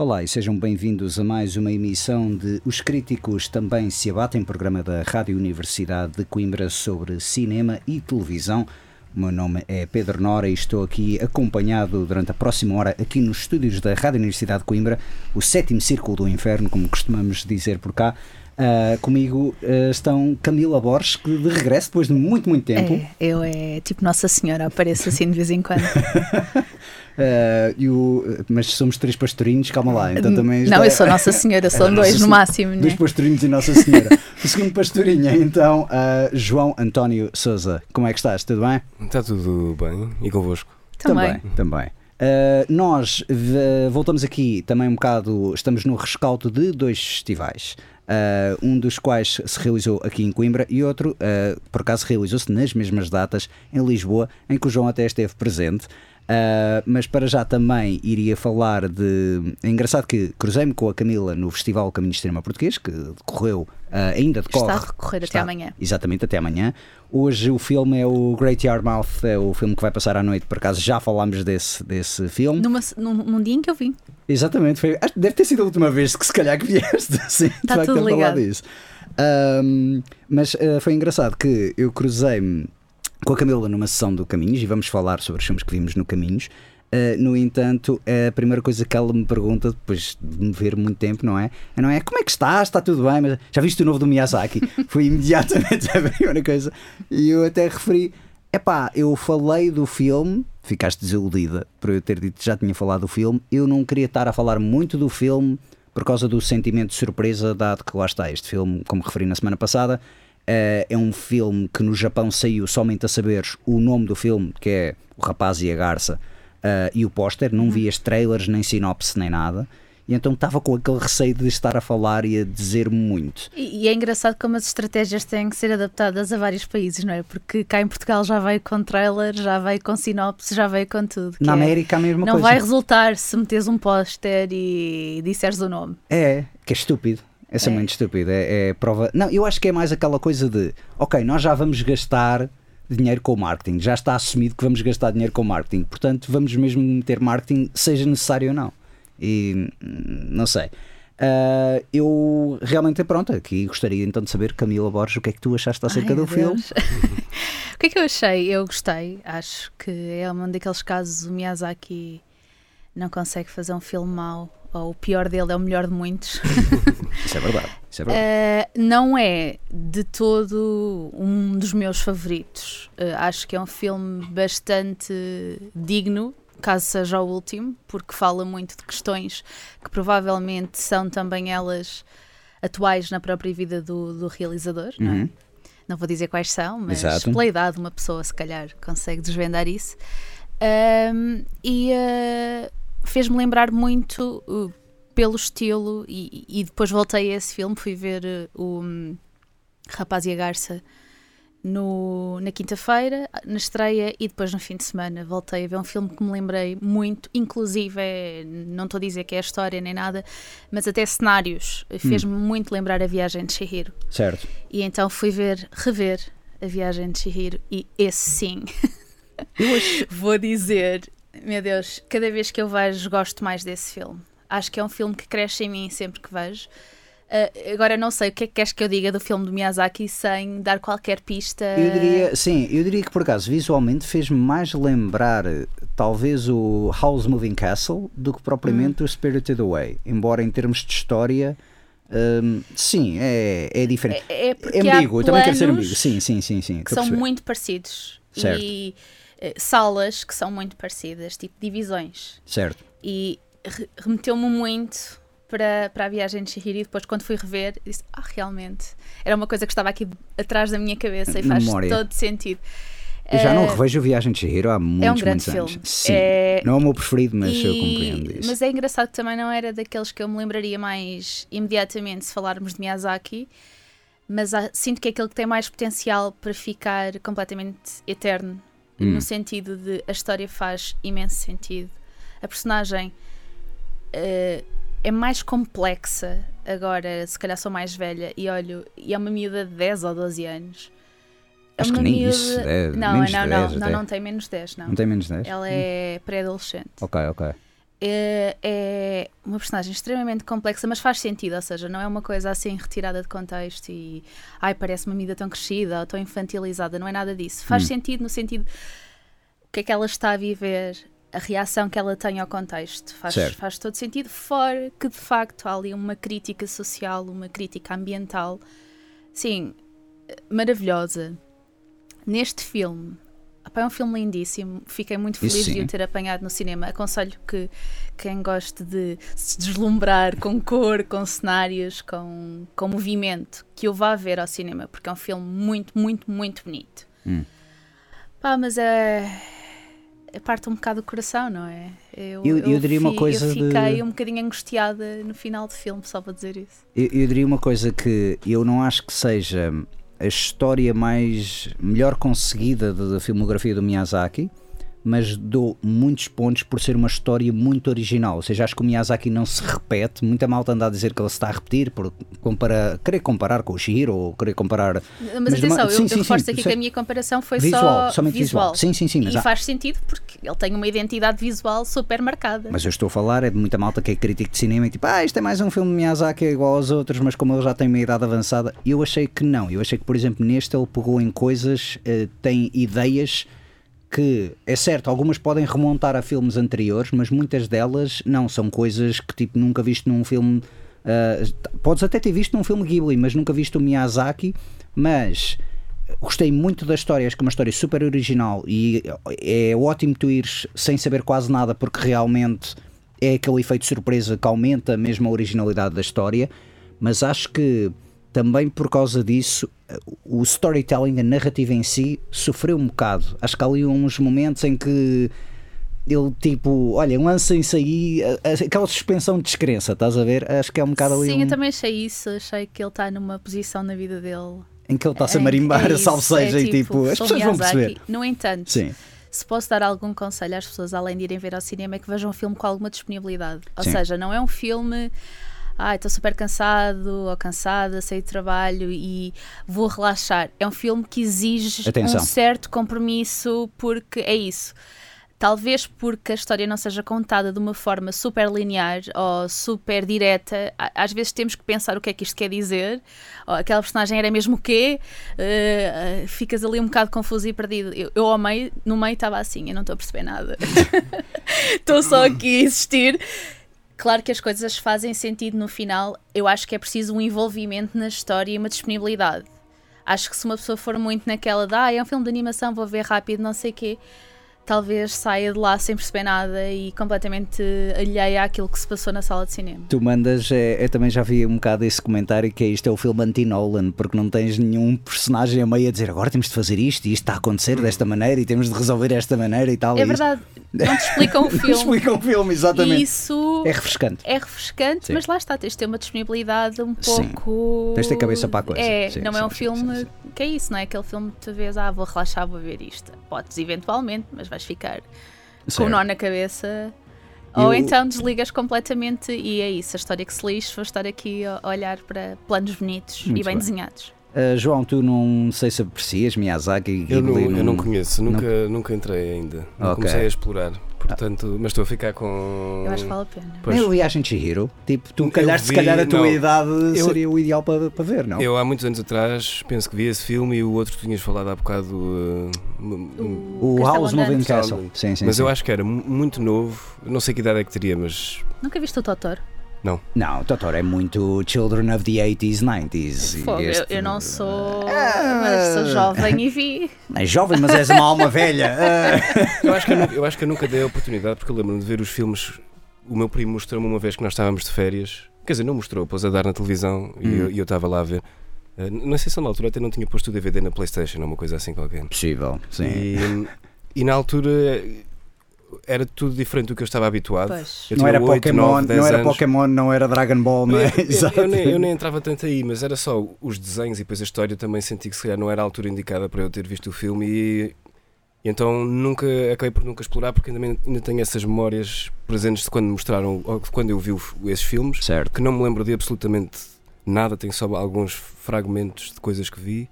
Olá e sejam bem-vindos a mais uma emissão de Os Críticos Também Se Abatem, programa da Rádio Universidade de Coimbra sobre cinema e televisão. O meu nome é Pedro Nora e estou aqui acompanhado durante a próxima hora aqui nos estúdios da Rádio Universidade de Coimbra, o sétimo círculo do inferno, como costumamos dizer por cá. Uh, comigo uh, estão Camila Borges, que de regresso depois de muito, muito tempo. É, eu é tipo Nossa Senhora, apareço assim de vez em quando. Uh, e o, mas somos três pastorinhos, calma lá. Então também não, eu sou Nossa Senhora, são dois Nossa no máximo. Dois né? pastorinhos e Nossa Senhora. o segundo pastorinho é então uh, João António Souza. Como é que estás? Tudo bem? Está tudo bem. E convosco? Também. Também. também. Uh, nós voltamos aqui também um bocado, estamos no rescaldo de dois festivais. Uh, um dos quais se realizou aqui em Coimbra e outro, uh, por acaso, realizou-se nas mesmas datas em Lisboa, em que o João até esteve presente. Uh, mas para já também iria falar de. É engraçado que cruzei-me com a Camila no Festival Caminho de Cinema Português, que decorreu, uh, ainda decorre. Está a recorrer está, até amanhã. Exatamente, até amanhã. Hoje o filme é o Great Yarmouth, é o filme que vai passar à noite, por acaso já falámos desse, desse filme. Numa, num, num dia em que eu vim. Exatamente, foi, deve ter sido a última vez que se calhar que vieste assim, está tudo ligado. falar disso. Um, mas uh, foi engraçado que eu cruzei-me com a Camila numa sessão do Caminhos e vamos falar sobre os filmes que vimos no Caminhos. Uh, no entanto, a primeira coisa que ela me pergunta, depois de me ver muito tempo, não é? Não é como é que estás? Está tudo bem? Mas já viste o novo do Miyazaki? Foi imediatamente a primeira coisa. E eu até referi: epá, eu falei do filme, ficaste desiludida por eu ter dito que já tinha falado do filme. Eu não queria estar a falar muito do filme por causa do sentimento de surpresa, dado que lá está este filme, como referi na semana passada, é um filme que no Japão saiu somente a saberes o nome do filme, que é O Rapaz e a Garça, uh, e o póster. Não uhum. vi as trailers, nem sinopse, nem nada. E então estava com aquele receio de estar a falar e a dizer muito. E, e, é engraçado como as estratégias têm que ser adaptadas a vários países, não é? Porque cá em Portugal já veio com trailer, já veio com sinopse, já veio com tudo. Na é, América a mesma não coisa. Não vai resultar se meteres um póster e disseres o nome. É, que é estúpido. Essa é, é muito estúpida. É, é, prova. Não, eu acho que é mais aquela coisa de ok, nós já vamos gastar dinheiro com o marketing, já está assumido que vamos gastar dinheiro com o marketing, portanto vamos mesmo meter marketing, seja necessário ou não. E hum, não sei. Uh, eu realmente, pronto, aqui gostaria então de saber, Camila Borges, o que é que tu achaste acerca Ai, do filme? o que é que eu achei? Eu gostei, acho que é um daqueles casos o Miyazaki não consegue fazer um filme mau ou o pior dele é o melhor de muitos. isso é verdade. Isso é verdade. Uh, não é de todo um dos meus favoritos. Uh, acho que é um filme bastante digno, caso seja o último, porque fala muito de questões que provavelmente são também elas atuais na própria vida do, do realizador, uhum. não é? Uhum. Não vou dizer quais são, mas Exato. pela idade uma pessoa se calhar consegue desvendar isso. Um, e uh, fez-me lembrar muito uh, pelo estilo e, e, depois voltei a esse filme, fui ver uh, o um, Rapaz e a Garça no, na quinta-feira, na estreia, e depois no fim de semana voltei a ver um filme que me lembrei muito, inclusive, é, não estou a dizer que é a história nem nada, mas até cenários, fez-me hum. muito lembrar a viagem de Shihiro. Certo. E então fui ver, rever a viagem de Shihiro, e esse sim. Vou dizer, meu Deus, cada vez que eu vejo, gosto mais desse filme. Acho que é um filme que cresce em mim sempre que vejo. Uh, agora não sei o que é que queres que eu diga do filme do Miyazaki sem dar qualquer pista. Eu diria, sim, eu diria que por acaso visualmente fez-me mais lembrar talvez o House Moving Castle do que propriamente hum. o Spirited Away. Embora em termos de história Hum, sim, é, é diferente. É, é porque É há ambíguo, eu também quero ser ambíguo. Sim, sim, sim, sim. que são muito parecidos Certo. e eh, salas que são muito parecidas, tipo divisões. Certo. E remeteu-me muito para, para a viagem de Chihiro e depois quando fui rever disse, ah, realmente, era uma coisa que estava aqui atrás da minha cabeça e faz memória. todo sentido. Eu já não Eh, revejo Viagem de Chihiro há muitos, é um grande muitos anos. filme. Sim. É- Não é o meu preferido, mas eu E- compreendo isso. Mas é engraçado que também não era daqueles que eu me lembraria mais imediatamente se falarmos de Miyazaki, mas há- sinto que é aquele que tem mais potencial para ficar completamente eterno, Hum. no sentido de a história faz imenso sentido. A personagem eh, é mais complexa agora, se calhar sou mais velha e olho, e é uma miúda de 10 ou 12 anos. É Acho que nem miúda- isso, é não, menos não, de não, 10 não, até. não tem menos 10, não. Não tem menos 10? Ela é pré-adolescente Ok, ok. é, é uma personagem extremamente complexa, mas faz sentido, ou seja, não é uma coisa assim retirada de contexto e ai, parece uma medida tão crescida ou tão infantilizada, não é nada disso. Faz Hum. sentido no sentido o que é que ela está a viver, a reação que ela tem ao contexto. Faz, Certo. faz todo sentido, fora que de facto há ali uma crítica social, uma crítica ambiental, sim, maravilhosa. Neste filme, é um filme lindíssimo. Fiquei muito feliz de o ter apanhado no cinema. Aconselho que quem goste de se deslumbrar com cor, com cenários, com, com movimento, que o vá ver ao cinema, porque é um filme muito, muito, muito bonito. Hum. Pá, mas é. Parte um bocado do coração, não é? Eu, Eu- eu diria uma coisa Eu de- fiquei um bocadinho angustiada no final do filme, só para dizer isso. Eu, eu diria uma coisa que eu não acho que seja a história mais melhor conseguida da, da filmografia do Miyazaki, mas dou muitos pontos por ser uma história muito original. Ou seja, acho que o Miyazaki não se repete. Muita malta anda a dizer que ele se está a repetir por compara, querer comparar com o Shihiro ou querer comparar. Mas, Mas uma- atenção, sim, eu, sim, eu reforço sim, aqui sei. que a minha comparação foi Visual, só somente visual. Sim, sim, sim, mas e há- faz sentido porque ele tem uma identidade visual super marcada. Mas eu estou a falar é de muita malta que é crítico de cinema e tipo, ah, isto é mais um filme de Miyazaki é igual aos outros, mas como ele já tem uma idade avançada, eu achei que não. Eu achei que, por exemplo, neste ele pegou em coisas, eh, tem ideias que, é certo, algumas podem remontar a filmes anteriores, mas muitas delas não, são coisas que tipo nunca viste num filme. ah, podes até ter visto num filme Ghibli, mas nunca viste o Miyazaki, mas gostei muito da história, acho que é uma história super original e é ótimo tu ires sem saber quase nada porque realmente é aquele efeito surpresa que aumenta mesmo a originalidade da história, mas acho que também por causa disso o storytelling, a narrativa em si, sofreu um bocado. Acho que há ali uns momentos em que ele tipo, olha, lancem-se aí aquela suspensão de descrença, estás a ver? Acho que é um bocado ali Sim, um- eu também achei isso. Achei que ele está numa posição na vida dele. em que ele está-se a marimbar, é isso, salve seja, é e tipo, as pessoas vão perceber. No entanto, Sim. se posso dar algum conselho às pessoas, além de irem ver ao cinema, é que vejam o filme com alguma disponibilidade. Ou Sim. seja, não é um filme. Ai, estou super cansado ou cansada, saí de trabalho e vou relaxar. É um filme que exige Atenção. um certo compromisso, porque é isso. Talvez porque a história não seja contada de uma forma super linear ou super direta, às vezes temos que pensar o que é que isto quer dizer. Ou aquela personagem era mesmo o quê? Eh, ficas ali um bocado confuso e perdido. Eu, eu ao meio, no meio estava assim, eu não estou a perceber nada. Estou só aqui a existir. Claro que as coisas fazem sentido no final. Eu acho que é preciso um envolvimento na história e uma disponibilidade. Acho que se uma pessoa for muito naquela de ah, é um filme de animação, vou ver rápido, não sei o quê, talvez saia de lá sem perceber nada e completamente alheia àquilo que se passou na sala de cinema. Tu mandas, é, eu também já vi um bocado esse comentário que é isto é o filme anti-Nolan, porque não tens nenhum personagem a meio a dizer agora temos de fazer isto e isto está a acontecer desta maneira e temos de resolver desta maneira e tal. É e isto- verdade, não te explicam o filme. Explica o filme, exatamente. E isso É refrescante. é refrescante, Sim. mas lá está, tens de ter uma disponibilidade um Sim. pouco. Tens de ter cabeça para a coisa. É, Sim, não é um filme que é isso, não é aquele filme que tu vês, ah, vou relaxar, vou ver isto. Podes eventualmente, mas vais ficar com Certo. um nó na cabeça. Eu- Ou então desligas completamente e é isso, a história que se lixe, vou estar aqui a olhar para planos bonitos Muito e bem, bem. desenhados. Uh, João, tu não sei se aprecias Miyazaki Eu não, eu não conheço, nunca, nunca entrei ainda. Não Ok. comecei a explorar. Portanto, mas estou a ficar com. Eu acho que vale a pena. Pois. Nem o Viagem de Chihiro, tipo, tu Eu calhar, se vi- calhar a tua não. idade Eu- seria o ideal para, para ver, não? Eu há muitos anos atrás penso que vi esse filme e o outro que tinhas falado há bocado. uh, o Castelo House Moving. Castle. Sim, sim, mas sim. eu acho que era mu- muito novo. Não sei que idade é que teria, mas Nunca viste o Totoro? Não, Totoro é muito Children of the 80s, 90s. Fogo, eu, Este- eu não sou. Ah. Mas sou jovem e vi. É jovem, mas és uma alma velha. Ah. Eu acho que eu, nunca- eu acho que eu nunca dei a oportunidade, porque eu lembro-me de ver os filmes. O meu primo mostrou-me uma vez que nós estávamos de férias. Quer dizer, não mostrou, pôs a dar na televisão e Hum. eu- e eu estava lá a ver. Eh, não sei se na altura até não tinha posto o DVD na Playstation ou uma coisa assim qualquer. Possível, sim. E, e na altura era tudo diferente do que eu estava habituado. Pois. Eu Não era, oito, Pokémon, nove, dez não era anos. Pokémon, não era Dragon Ball, não é? Eu, eu- Exato. eu nem, eu nem entrava tanto aí, mas era só os desenhos e depois a história. Também senti que se calhar não era a altura indicada para eu ter visto o filme e, e então nunca acabei por nunca explorar porque ainda, ainda tenho essas memórias presentes de quando me mostraram, ou de quando eu vi esses filmes, Certo. que não me lembro de absolutamente nada, tenho só alguns fragmentos de coisas que vi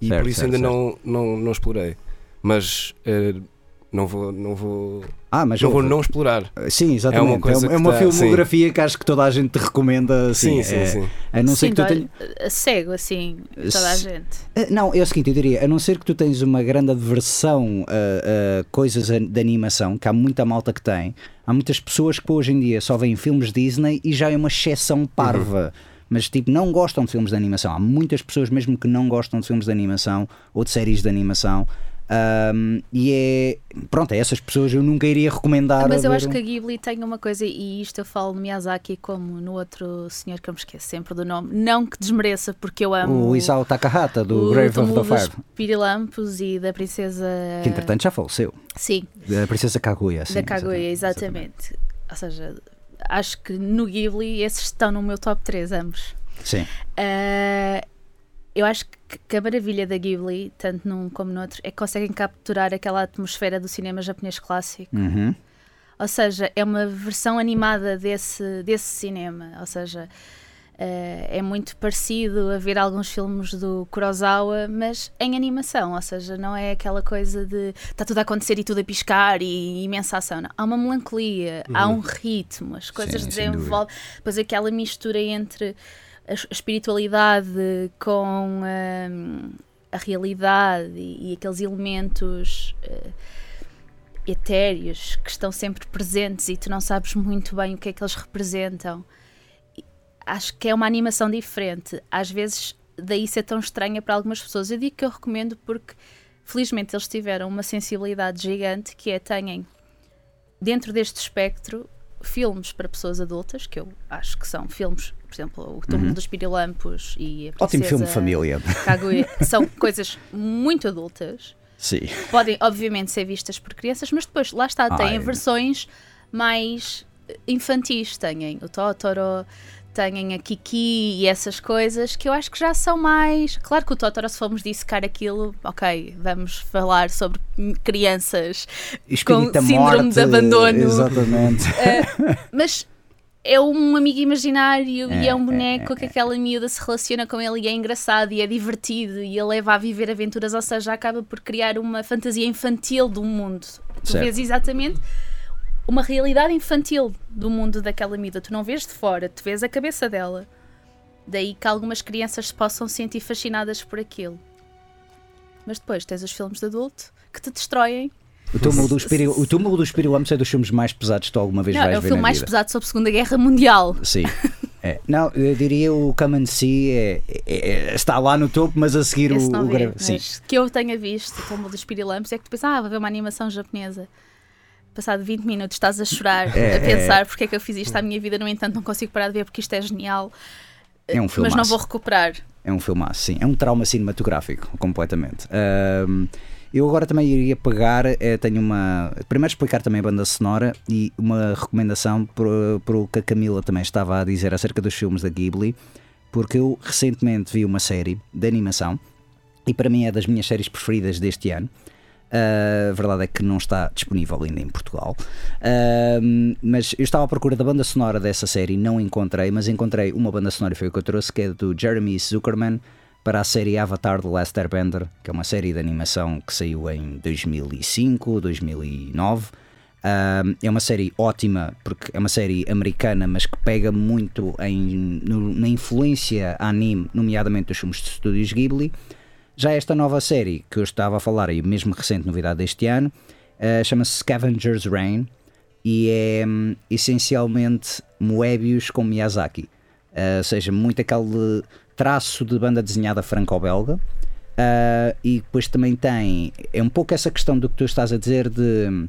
e Certo, por isso certo, ainda Não, não, não explorei. Mas eh, não vou, não vou, Ah, mas não vou não explorar. Sim, exatamente. É uma, coisa é uma tá- filmografia que acho que toda a gente te recomenda. Assim, Sim, sim, é- sim. A não ser Sim, que tu tenhas. cego, assim, toda a gente. Eh, Não, é o seguinte, eu diria, a não ser que tu tens uma grande aversão a, a coisas de animação, que há muita malta que tem, há muitas pessoas que hoje em dia só veem filmes Disney e já é uma exceção parva. Mas tipo, não gostam de filmes de animação. Há muitas pessoas mesmo que não gostam de filmes de animação ou de séries de animação. Ahm, e é. Pronto, a essas pessoas eu nunca iria recomendar. Mas a eu acho um- que a Ghibli tem uma coisa, e isto eu falo no Miyazaki como no outro senhor que eu me esqueço sempre do nome. Não que desmereça, porque eu amo O Isao Takahata, do o Grave of the Fire, Pirilampos e da princesa. que entretanto já faleceu. Sim, Da Princesa Kaguya. sim, da Kaguya, exatamente. Ou seja, acho que no Ghibli esses estão no meu top 3, ambos. Sim. Ah, eu acho que, a maravilha da Ghibli, tanto num como no outro, é que conseguem capturar aquela atmosfera do cinema japonês clássico. Uhum. Ou seja, é uma versão animada desse, desse cinema. Ou seja, eh, é muito parecido a ver alguns filmes do Kurosawa, mas em animação. Ou seja, não é aquela coisa de está tudo a acontecer e tudo a piscar e imensa ação. Não. Há uma melancolia, há um ritmo, as coisas Sim, desenvolvem. Depois aquela mistura entre a, espiritualidade com hum, a realidade e, e aqueles elementos. eh, etéreos que estão sempre presentes e tu não sabes muito bem o que é que eles representam. Acho que é uma animação diferente. Às vezes, daí ser tão estranha para algumas pessoas. Eu digo que eu recomendo porque, felizmente, eles tiveram uma sensibilidade gigante que é têm, dentro deste espectro, filmes para pessoas adultas, que eu acho que são filmes, por exemplo, O Túmulo dos Pirilampos e a Ótimo filme Princesa família. Kaguya, são coisas muito adultas Sim. podem obviamente ser vistas por crianças, mas depois lá está, têm Ai. versões mais infantis, têm o Totoro, têm a Kiki e essas coisas que eu acho que já são mais. Claro que o Totoro, se formos dissecar aquilo, ok, vamos falar sobre crianças, Espírito da síndrome morte, de abandono. Exatamente. mas é um amigo imaginário e É, é um é, boneco é, que aquela miúda se relaciona com ele e é engraçado e é divertido e ele leva a viver aventuras, ou seja, acaba por criar uma fantasia infantil do mundo. Tu Certo. vês exatamente uma realidade infantil do mundo daquela miúda. Tu não vês de fora, tu vês a cabeça dela. Daí que algumas crianças se possam sentir fascinadas por aquilo. Mas depois tens os filmes de adulto que te destroem. O túmulo do Espírito, o túmulo do Espírito é dos filmes mais pesados que tu alguma vez Não, vais é o ver filme mais vida. pesado sobre a Segunda Guerra Mundial. Sim. É. Não, eu diria o Come and See é, é- é- está lá no topo, mas a seguir o, Esse o vi, grave. Sim. mas que eu tenha visto o Tombo dos Pirilampos é que tu pensas, ah, vou ver uma animação japonesa. Passado 20 minutos estás a chorar, É, a pensar porque é que eu fiz isto à minha vida, no entanto não consigo parar de ver porque isto é genial. É um Mas filmaço. não vou recuperar. É um filmaço, sim. É um trauma cinematográfico, completamente. Ahm, eu agora também iria pegar, eh, tenho uma. Primeiro explicar também a banda sonora e uma recomendação para o que a Camila também estava a dizer acerca dos filmes da Ghibli, porque eu recentemente vi uma série de animação e para mim é das minhas séries preferidas deste ano. Uh, a verdade é que não está disponível ainda em Portugal. Uh, mas eu estava à procura da banda sonora dessa série, não encontrei, mas encontrei uma banda sonora foi o que eu trouxe, que é do Jeremy Zuckerman para a série Avatar The Last Airbender, que é uma série de animação que saiu em 2005, 2009. Uh, é uma série ótima, porque é uma série americana, mas que pega muito em, no- na influência anime, nomeadamente dos filmes de estúdios Ghibli. Já esta nova série que eu estava a falar, e mesmo recente novidade deste ano, eh, chama-se Scavenger's Reign. e é hum, essencialmente Moebius com Miyazaki. Uh, ou seja, muito aquele traço de banda desenhada franco-belga. Uh, e depois também tem. É um pouco essa questão do que tu estás a dizer de. hum,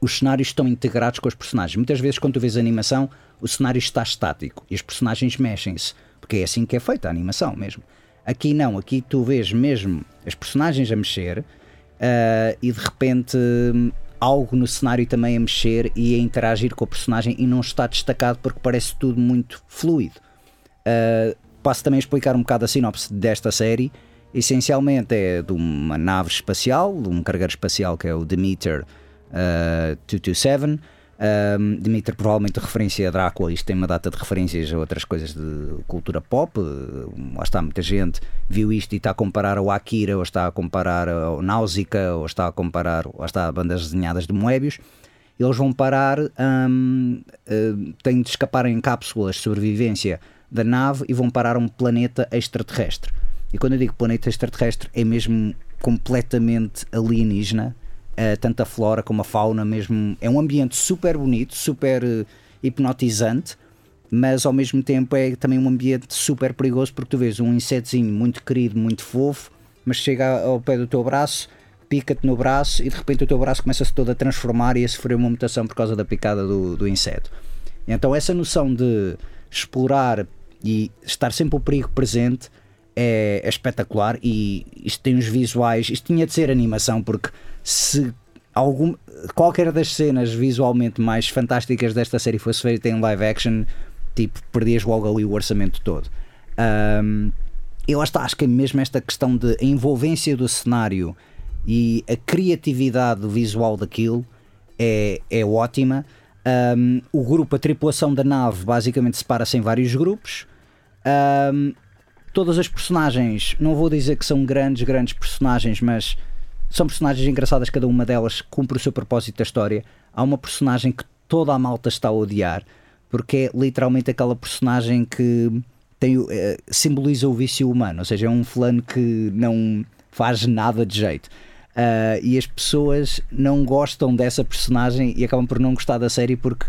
Os cenários estão integrados com os personagens. Muitas vezes, quando tu vês animação, o cenário está estático e os personagens mexem-se, porque é assim que é feita a animação mesmo. Aqui não, aqui tu vês mesmo as personagens a mexer uh, e de repente hum, algo no cenário também a mexer e a interagir com o personagem e não está destacado porque parece tudo muito fluido. Uh, passo também a explicar um bocado a sinopse desta série. Essencialmente é de uma nave espacial, de um cargueiro espacial que é o Demeter uh, 227. Um, Demeter provavelmente referência a Drácula, isto tem uma data de referências a outras coisas de cultura pop. Uh, lá está, muita gente viu isto e está a comparar ao Akira, ou está a comparar ao Náusica, ou está a comparar, lá está, a bandas desenhadas de Moebius. Eles vão parar, um, uh, têm de escapar em cápsulas de sobrevivência da nave e vão parar um planeta extraterrestre. E quando eu digo planeta extraterrestre, é mesmo completamente alienígena, uh, tanto a flora como a fauna, mesmo. É um ambiente super bonito, super uh, hipnotizante, mas ao mesmo tempo é também um ambiente super perigoso porque tu vês um insetozinho muito querido, muito fofo, mas chega ao pé do teu braço, pica-te no braço e de repente o teu braço começa-se todo a transformar e a sofrer uma mutação por causa da picada do, do inseto. Então, essa noção de explorar e estar sempre o perigo presente é, é espetacular e isto tem uns visuais, isto tinha de ser animação porque se algum, qualquer das cenas visualmente mais fantásticas desta série fosse feita em live action, tipo, perdias logo ali o orçamento todo. Um, eu acho, acho que é mesmo esta questão de envolvência do cenário e a criatividade visual daquilo é, é ótima. Um, o grupo, a tripulação da nave, basicamente separa-se em vários grupos. Um, todas as personagens, não vou dizer que são grandes, grandes personagens, mas são personagens engraçadas, cada uma delas cumpre o seu propósito da história. Há uma personagem que toda a malta está a odiar, porque é literalmente aquela personagem que tem, eh, simboliza o vício humano, ou seja, é um fulano que não faz nada de jeito. Ah, e as pessoas não gostam dessa personagem e acabam por não gostar da série porque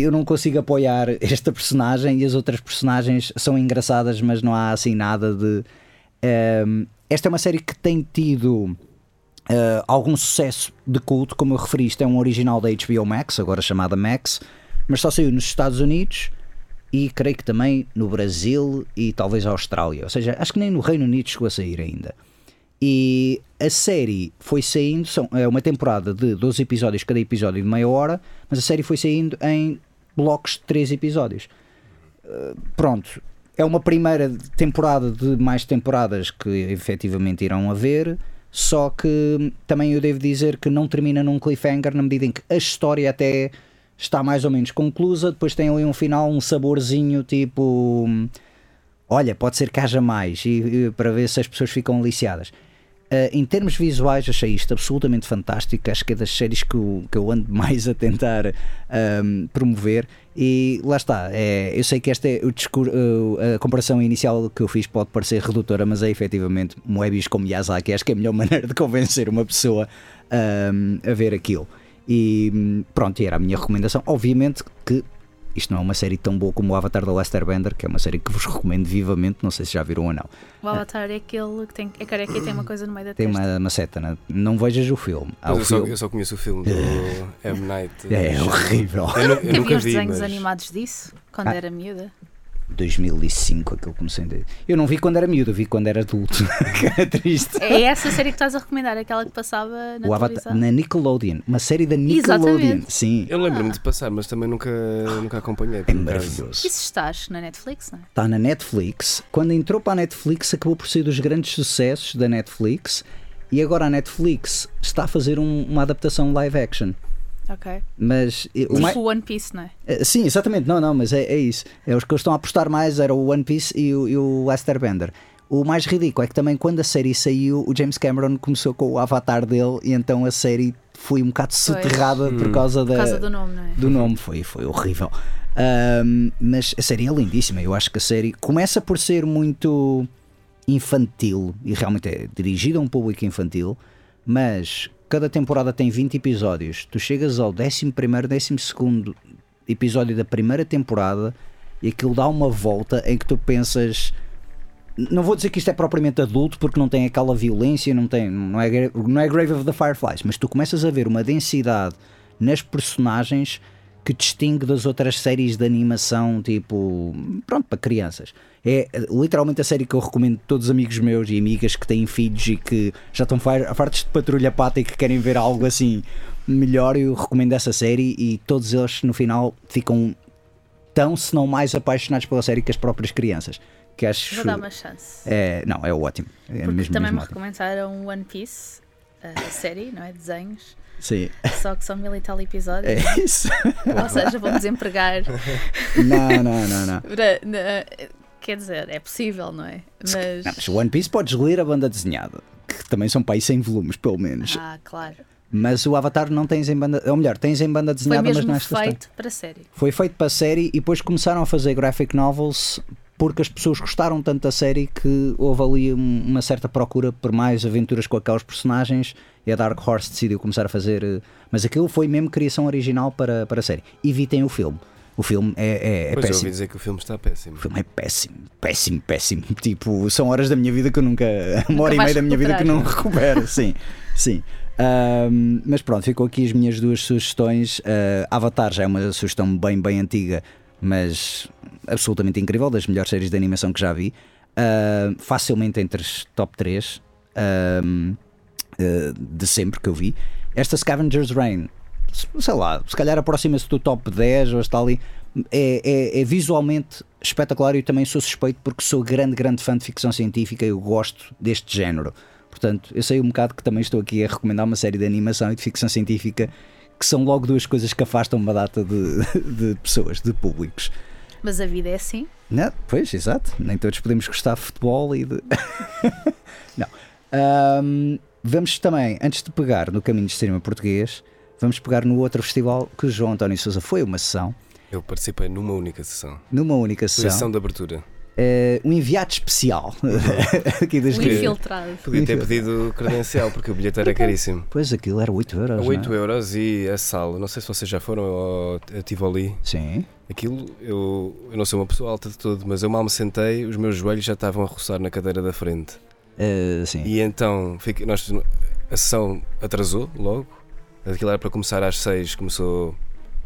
eu não consigo apoiar esta personagem e as outras personagens são engraçadas, mas não há assim nada de. Ehm, esta é uma série que tem tido eh, algum sucesso de culto, como eu referi, isto é um original da HBO Max, agora chamada Max, mas só saiu nos Estados Unidos e creio que também no Brasil e talvez a Austrália. Ou seja, acho que nem no Reino Unido chegou a sair ainda. E a série foi saindo, são, é uma temporada de 12 episódios, cada episódio de meia hora, mas a série foi saindo em blocos de 3 episódios. Uh, pronto, é uma primeira temporada de mais temporadas que efetivamente irão haver, só que também eu devo dizer que não termina num cliffhanger na medida em que a história até está mais ou menos conclusa, depois tem ali um final, um saborzinho tipo olha, pode ser que haja mais e, e para ver se as pessoas ficam aliciadas. Uh, em termos visuais, achei isto absolutamente fantástico. Acho que é das séries que eu, que eu ando mais a tentar um, promover. E lá está. É, eu sei que esta é o discur- uh, a comparação inicial que eu fiz pode parecer redutora, mas é efetivamente Moebius com Miyazaki. Acho que é a melhor maneira de convencer uma pessoa um, a ver aquilo. E hum, pronto, era a minha recomendação. Obviamente que isto não é uma série tão boa como o Avatar da Lester Bender, que é uma série que vos recomendo vivamente. Não sei se já viram ou não. O Avatar é aquele que tem, é careca e tem uma coisa no meio da Tem testa. uma, uma seta, né? não vejas o filme. Há Mas o eu, só, filme. eu só conheço o filme do M. Night. É Shyamalan. horrível. Eu, eu nunca os vi, desenhos mas... animados disso, quando Ah. era miúda. 2005 aquilo comecei a Eu não vi quando era miúdo, eu vi quando era adulto. que é triste. É essa série que estás a recomendar, aquela que passava na o Avatar na Nickelodeon, uma série da Nickelodeon. Exatamente. Sim, Eu lembro-me de passar, mas também nunca, nunca acompanhei. é maravilhoso. Isso estás na Netflix, não é? Está na Netflix. Quando entrou para a Netflix, acabou por ser dos grandes sucessos da Netflix. E agora a Netflix está a fazer um- uma adaptação live action. Ok. Mas eh, o mais- Tipo One Piece, não é? Eh, Sim, exatamente, não, não, mas é, é isso. É os que eles estão a apostar mais era o One Piece e o, e o Lester Bender. O mais ridículo é que também quando a série saiu, o James Cameron começou com o avatar dele e então a série foi um bocado soterrada por causa da Por causa do nome, não é? do nome, foi, foi horrível. Ahm, mas a série é lindíssima. Eu acho que a série começa por ser muito infantil e realmente é dirigida a um público infantil, mas cada temporada tem 20 episódios. Tu chegas ao 11, 12 episódio da primeira temporada e aquilo dá uma volta em que tu pensas. Não vou dizer que isto é propriamente adulto porque não tem aquela violência, não, tem, não, é, não é Grave of the Fireflies, mas tu começas a ver uma densidade nas personagens que distingue das outras séries de animação, tipo, pronto, para crianças. É literalmente a série que eu recomendo a todos os amigos meus e amigas que têm filhos e que já estão fartos de patrulha pata e que querem ver algo assim melhor. Eu recomendo essa série e todos eles no final ficam tão, se não mais apaixonados pela série que as próprias crianças. Que acho, Vou dar uma chance. É, não, é ótimo. É Porque mesmo, também mesmo me ótimo. recomendaram One Piece, a série, não é? Desenhos. Sim, Só que são mil e tal episódios. é isso. Ou seja, vão desempregar. não, não, não, não. Para- Quer dizer, é possível, não é? Mas. Não, mas One Piece podes ler a banda desenhada, que também são para aí 100 volumes, pelo menos. Ah, claro. Mas o Avatar não tens em banda. Ou melhor, tens em banda Foi desenhada, mas não é história. feito para a série. Foi feito para a série e depois começaram a fazer graphic novels porque as pessoas gostaram tanto da série que houve ali um- uma certa procura por mais aventuras com aqueles personagens e a Dark Horse decidiu começar a fazer. eh, Mas aquilo foi mesmo criação original para, para a série. Evitem o filme. O filme é, é, é Pois eu ouvi péssimo. dizer que o filme está péssimo. O filme é péssimo, péssimo, péssimo. Tipo, são horas da minha vida que eu nunca. Uma hora e meia da minha vida que eu não recupero. Sim, sim. Mas pronto, ficou aqui as minhas duas sugestões. Ah, Avatar já é uma sugestão bem, bem antiga, mas absolutamente incrível, das melhores séries de animação que já vi. Ah, facilmente entre as top 3 de sempre que eu vi. Esta Scavenger's Reign, sei lá, se calhar aproxima-se do top 10 ou está ali. É, é- é visualmente espetacular e eu também sou suspeito porque sou grande, grande fã de ficção científica e eu gosto deste género. Portanto, eu sei um bocado que também estou aqui a recomendar uma série de animação e de ficção científica que são logo duas coisas que afastam uma data de, de pessoas, de públicos. Mas a vida é assim. Não, pois, exato. Nem todos podemos gostar de futebol e de. Não. Ahm, vamos também, antes de pegar no caminho de cinema português, vamos pegar no outro festival que o João António Souza foi uma sessão, Eu participei numa única sessão. numa única Foi a sessão, sessão de abertura. eh, um enviado especial aqui das que- infiltrado. Podia ter pedido credencial porque o bilhete era caríssimo. Pois aquilo era 8 euros. A não é? 8 euros e a sala, não sei se vocês já foram ao a Tivoli. Sim. Aquilo, eu, eu não sou uma pessoa alta de todo, mas eu mal me sentei, os meus joelhos já estavam a roçar na cadeira da frente. Eh, sim. E então fiquei- nós, a sessão atrasou logo. Aquilo era para começar às 6, começou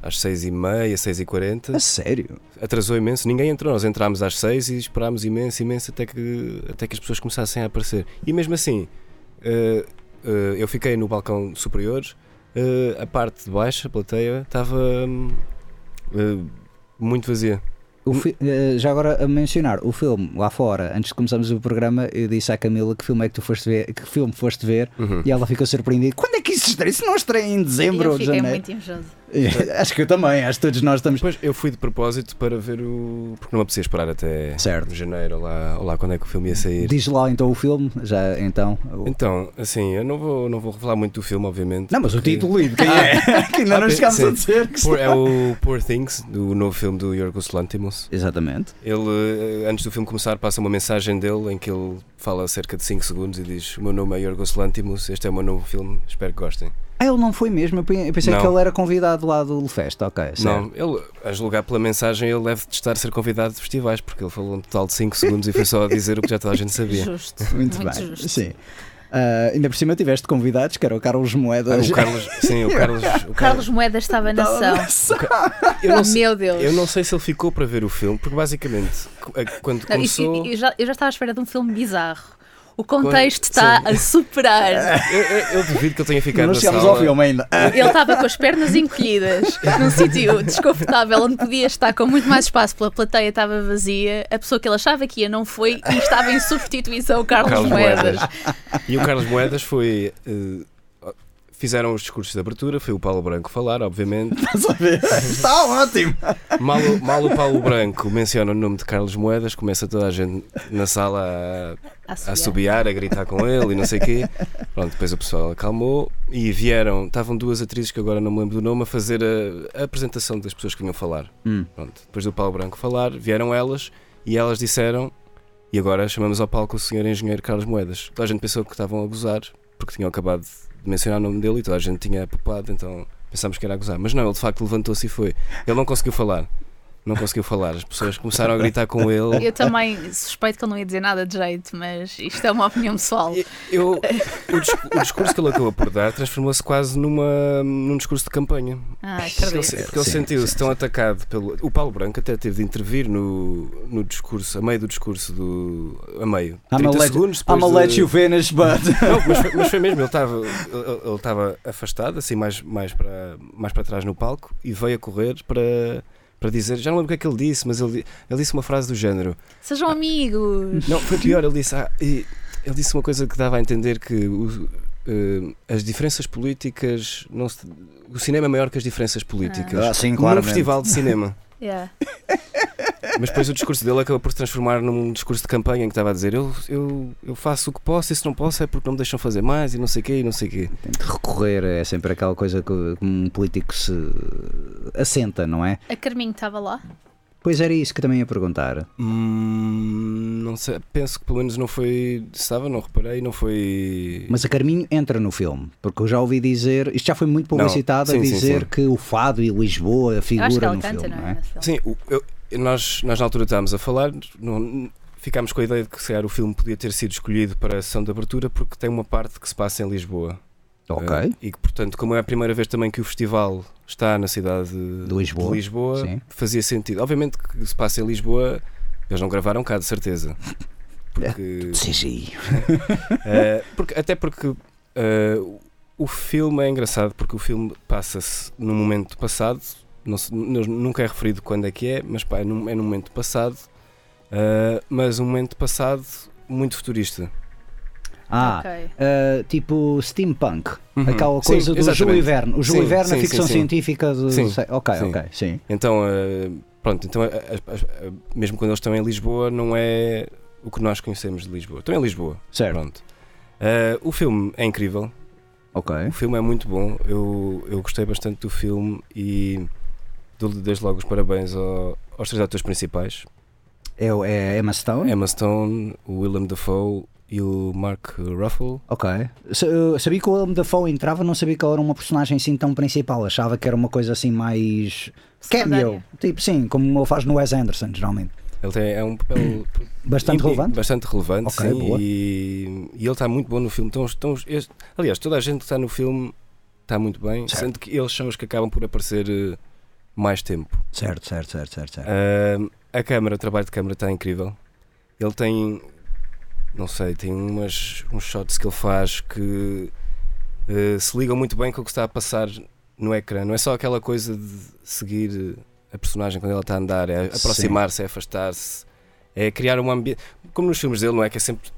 às 6 e meia, 6 e 40 A sério? Atrasou imenso, ninguém entrou. Nós entrámos às 6 e esperámos imenso, imenso até que, até que as pessoas começassem a aparecer. E mesmo assim, eh, eh, eu fiquei no balcão superior, eh, a parte de baixo, a plateia, estava hum, muito vazia. O fi- eh, já agora a mencionar o filme lá fora, antes de começarmos o programa, eu disse à Camila que filme é que tu foste ver, que filme foste ver, Uhum. e ela ficou surpreendida. Quando é que isso estreia? Se não estreia em dezembro eu ou janeiro. muito invejoso. acho que eu também, acho que todos nós estamos. Depois eu fui de propósito para ver o. porque não me apetecia esperar até Certo. janeiro, lá, lá quando é que o filme ia sair. Diz lá então o filme, já então. o- Então, assim, eu não vou, não vou revelar muito do filme, obviamente. Não, mas o porque- título lido, quem é? que ainda não Ah, chegámos a dizer que Poor- é o Poor Things, do novo filme do Yorgos Lanthimos. Exatamente. Ele, eh, antes do filme começar, passa uma mensagem dele em que ele fala cerca de 5 segundos e diz: O meu nome é Yorgos Lanthimos, este é o meu novo filme, espero que gostem. Ah, ele não foi mesmo, eu pe- eu pensei Não. que ele era convidado lá do Fest, ok. certo. Não, ele, a julgar pela mensagem, ele deve de estar a ser convidado de festivais, porque ele falou um total de 5 segundos e foi só a dizer o que já toda a gente sabia. Justo. Muito, Muito bem. justo. Sim. Ah, ainda por cima tiveste convidados, que era o Carlos Ah, Moedas. o Carlos, sim, o Carlos. O Carlos Moedas estava na ação. eu, não sei, Meu Deus. eu não sei se ele ficou para ver o filme, porque basicamente, eh, quando Não, isso- começou. eu, já, eu já estava à espera de um filme bizarro. O contexto está a superar. Eu, eu- eu duvido que ele tenha ficado não na sala. ao filme ainda. Ele estava com as pernas encolhidas, num sítio desconfortável, onde podia estar com muito mais espaço, pela plateia estava vazia. A pessoa que ele achava que ia não foi e estava em substituição o Carlos, Carlos Moedas. E o Carlos Moedas foi. eh, fizeram os discursos de abertura, foi o Paulo Branco falar, obviamente. Estás a ver? Está ótimo. Mal, o- mal o Paulo Branco menciona o nome de Carlos Moedas, começa toda a gente na sala a, A a subir. assobiar, a gritar com ele e não sei o quê. Pronto, depois o pessoal acalmou e vieram, estavam duas atrizes que agora não me lembro do nome, a fazer a, a apresentação das pessoas que vinham falar. Hum. Pronto, depois do Paulo Branco falar, vieram elas e elas disseram. E agora chamamos ao palco o senhor engenheiro Carlos Moedas. Toda a gente pensou que estavam a gozar, porque tinham acabado de mencionar o nome dele e toda a gente tinha apopado, então pensámos que era a gozar. Mas não, ele de facto levantou-se e foi. Ele não conseguiu falar. Não conseguiu falar. As pessoas começaram a gritar com ele. Eu também suspeito que ele não ia dizer nada de jeito, mas isto é uma opinião pessoal. Eu, o, discu- o discurso que ele acabou por dar transformou-se quase numa, num discurso de campanha. Ah, Porque ele, porque ele sentiu-se tão atacado pelo. O Paulo Branco até teve de intervir no, no discurso, a meio do discurso do. a meio. I'm 30 a let, segundos I'm depois a de- let you finish, but. Não, mas foi, mas foi mesmo, ele estava ele, ele estava afastado, assim, mais, mais, para, mais para trás no palco e veio a correr para, para dizer, já não lembro o que é que ele disse, mas ele, ele disse uma frase do género. Sejam amigos. Não, foi pior, ele disse, ah, e- ele disse uma coisa que dava a entender que o- eh, as diferenças políticas, não se- o cinema é maior que as diferenças políticas. Ah, sim, Como num festival de cinema. Yeah. Mas depois o discurso dele acabou por se transformar num discurso de campanha em que estava a dizer eu, eu, eu faço o que posso e se não posso é porque não me deixam fazer mais e não sei o quê e não sei o quê. Recorrer, é sempre aquela coisa que um político se assenta, não é? A Carminho estava lá? Pois era isso que também ia perguntar. Hum, não sei, penso que pelo menos não foi. Estava, não reparei, não foi. Mas a Carminho entra no filme, porque eu já ouvi dizer, isto já foi muito publicitado, Não, a sim, sim, dizer sim. que o Fado e Lisboa figura no filme, não é? é? Sim, o- eu- nós, nós na altura estávamos a falar, não- ficámos com a ideia de que se calhar o filme podia ter sido escolhido para a sessão de abertura porque tem uma parte que se passa em Lisboa. Ok. Eh, e que, portanto, como é a primeira vez também que o festival está na cidade de Lisboa, de Lisboa, fazia sentido. Obviamente que se passa em Lisboa, eles não gravaram cá, de certeza. Porque, CGI. eh, porque- até porque eh, o filme é engraçado, porque o filme passa-se num momento passado, não se- nu- nunca é referido quando é que é, mas pá, é num, é num momento passado, mas um momento passado muito futurista. Ah, Ok. uh, tipo steampunk. Uhum. Aquela Sim, coisa do Júlio. Verne. O Júlio Sim, Verne, a sim, ficção sim, sim. científica de. Sim, Ok, sim. ok, sim. Então, eh, pronto, então, eh, mesmo quando eles estão em Lisboa, não é o que nós conhecemos de Lisboa. Estão em Lisboa. Certo. Pronto. O filme é incrível, Ok. o filme é muito bom, eu, eu gostei bastante do filme e dou-lhe desde logo os parabéns ao- aos três atores principais: É, o- é Emma Stone? Emma Stone, o Willem Dafoe e o Mark Ruffalo. Ok. Eu sabia que o Willem Dafoe entrava, não sabia que ele era uma personagem assim tão principal. Achava que era uma coisa assim mais. Cameo. Tipo, sim, como ele faz no Wes Anderson, geralmente. Ele tem, é um papel Bastante e- relevante. Bastante relevante, Ok, sim. boa. E, e ele está muito bom no filme. Estão, estão, este- aliás, toda a gente que está no filme está muito bem, Certo. sendo que eles são os que acabam por aparecer eh, mais tempo. Certo, certo, certo, certo. certo. Ahm, a câmara, o trabalho de câmara está incrível. Ele tem, não sei, tem umas, uns shots que ele faz que eh, se ligam muito bem com o que está a passar no ecrã. Não é só aquela coisa de seguir a personagem quando ela está a andar, é aproximar-se, é afastar-se, é criar um ambiente. Como nos filmes dele, não é? Que é sempre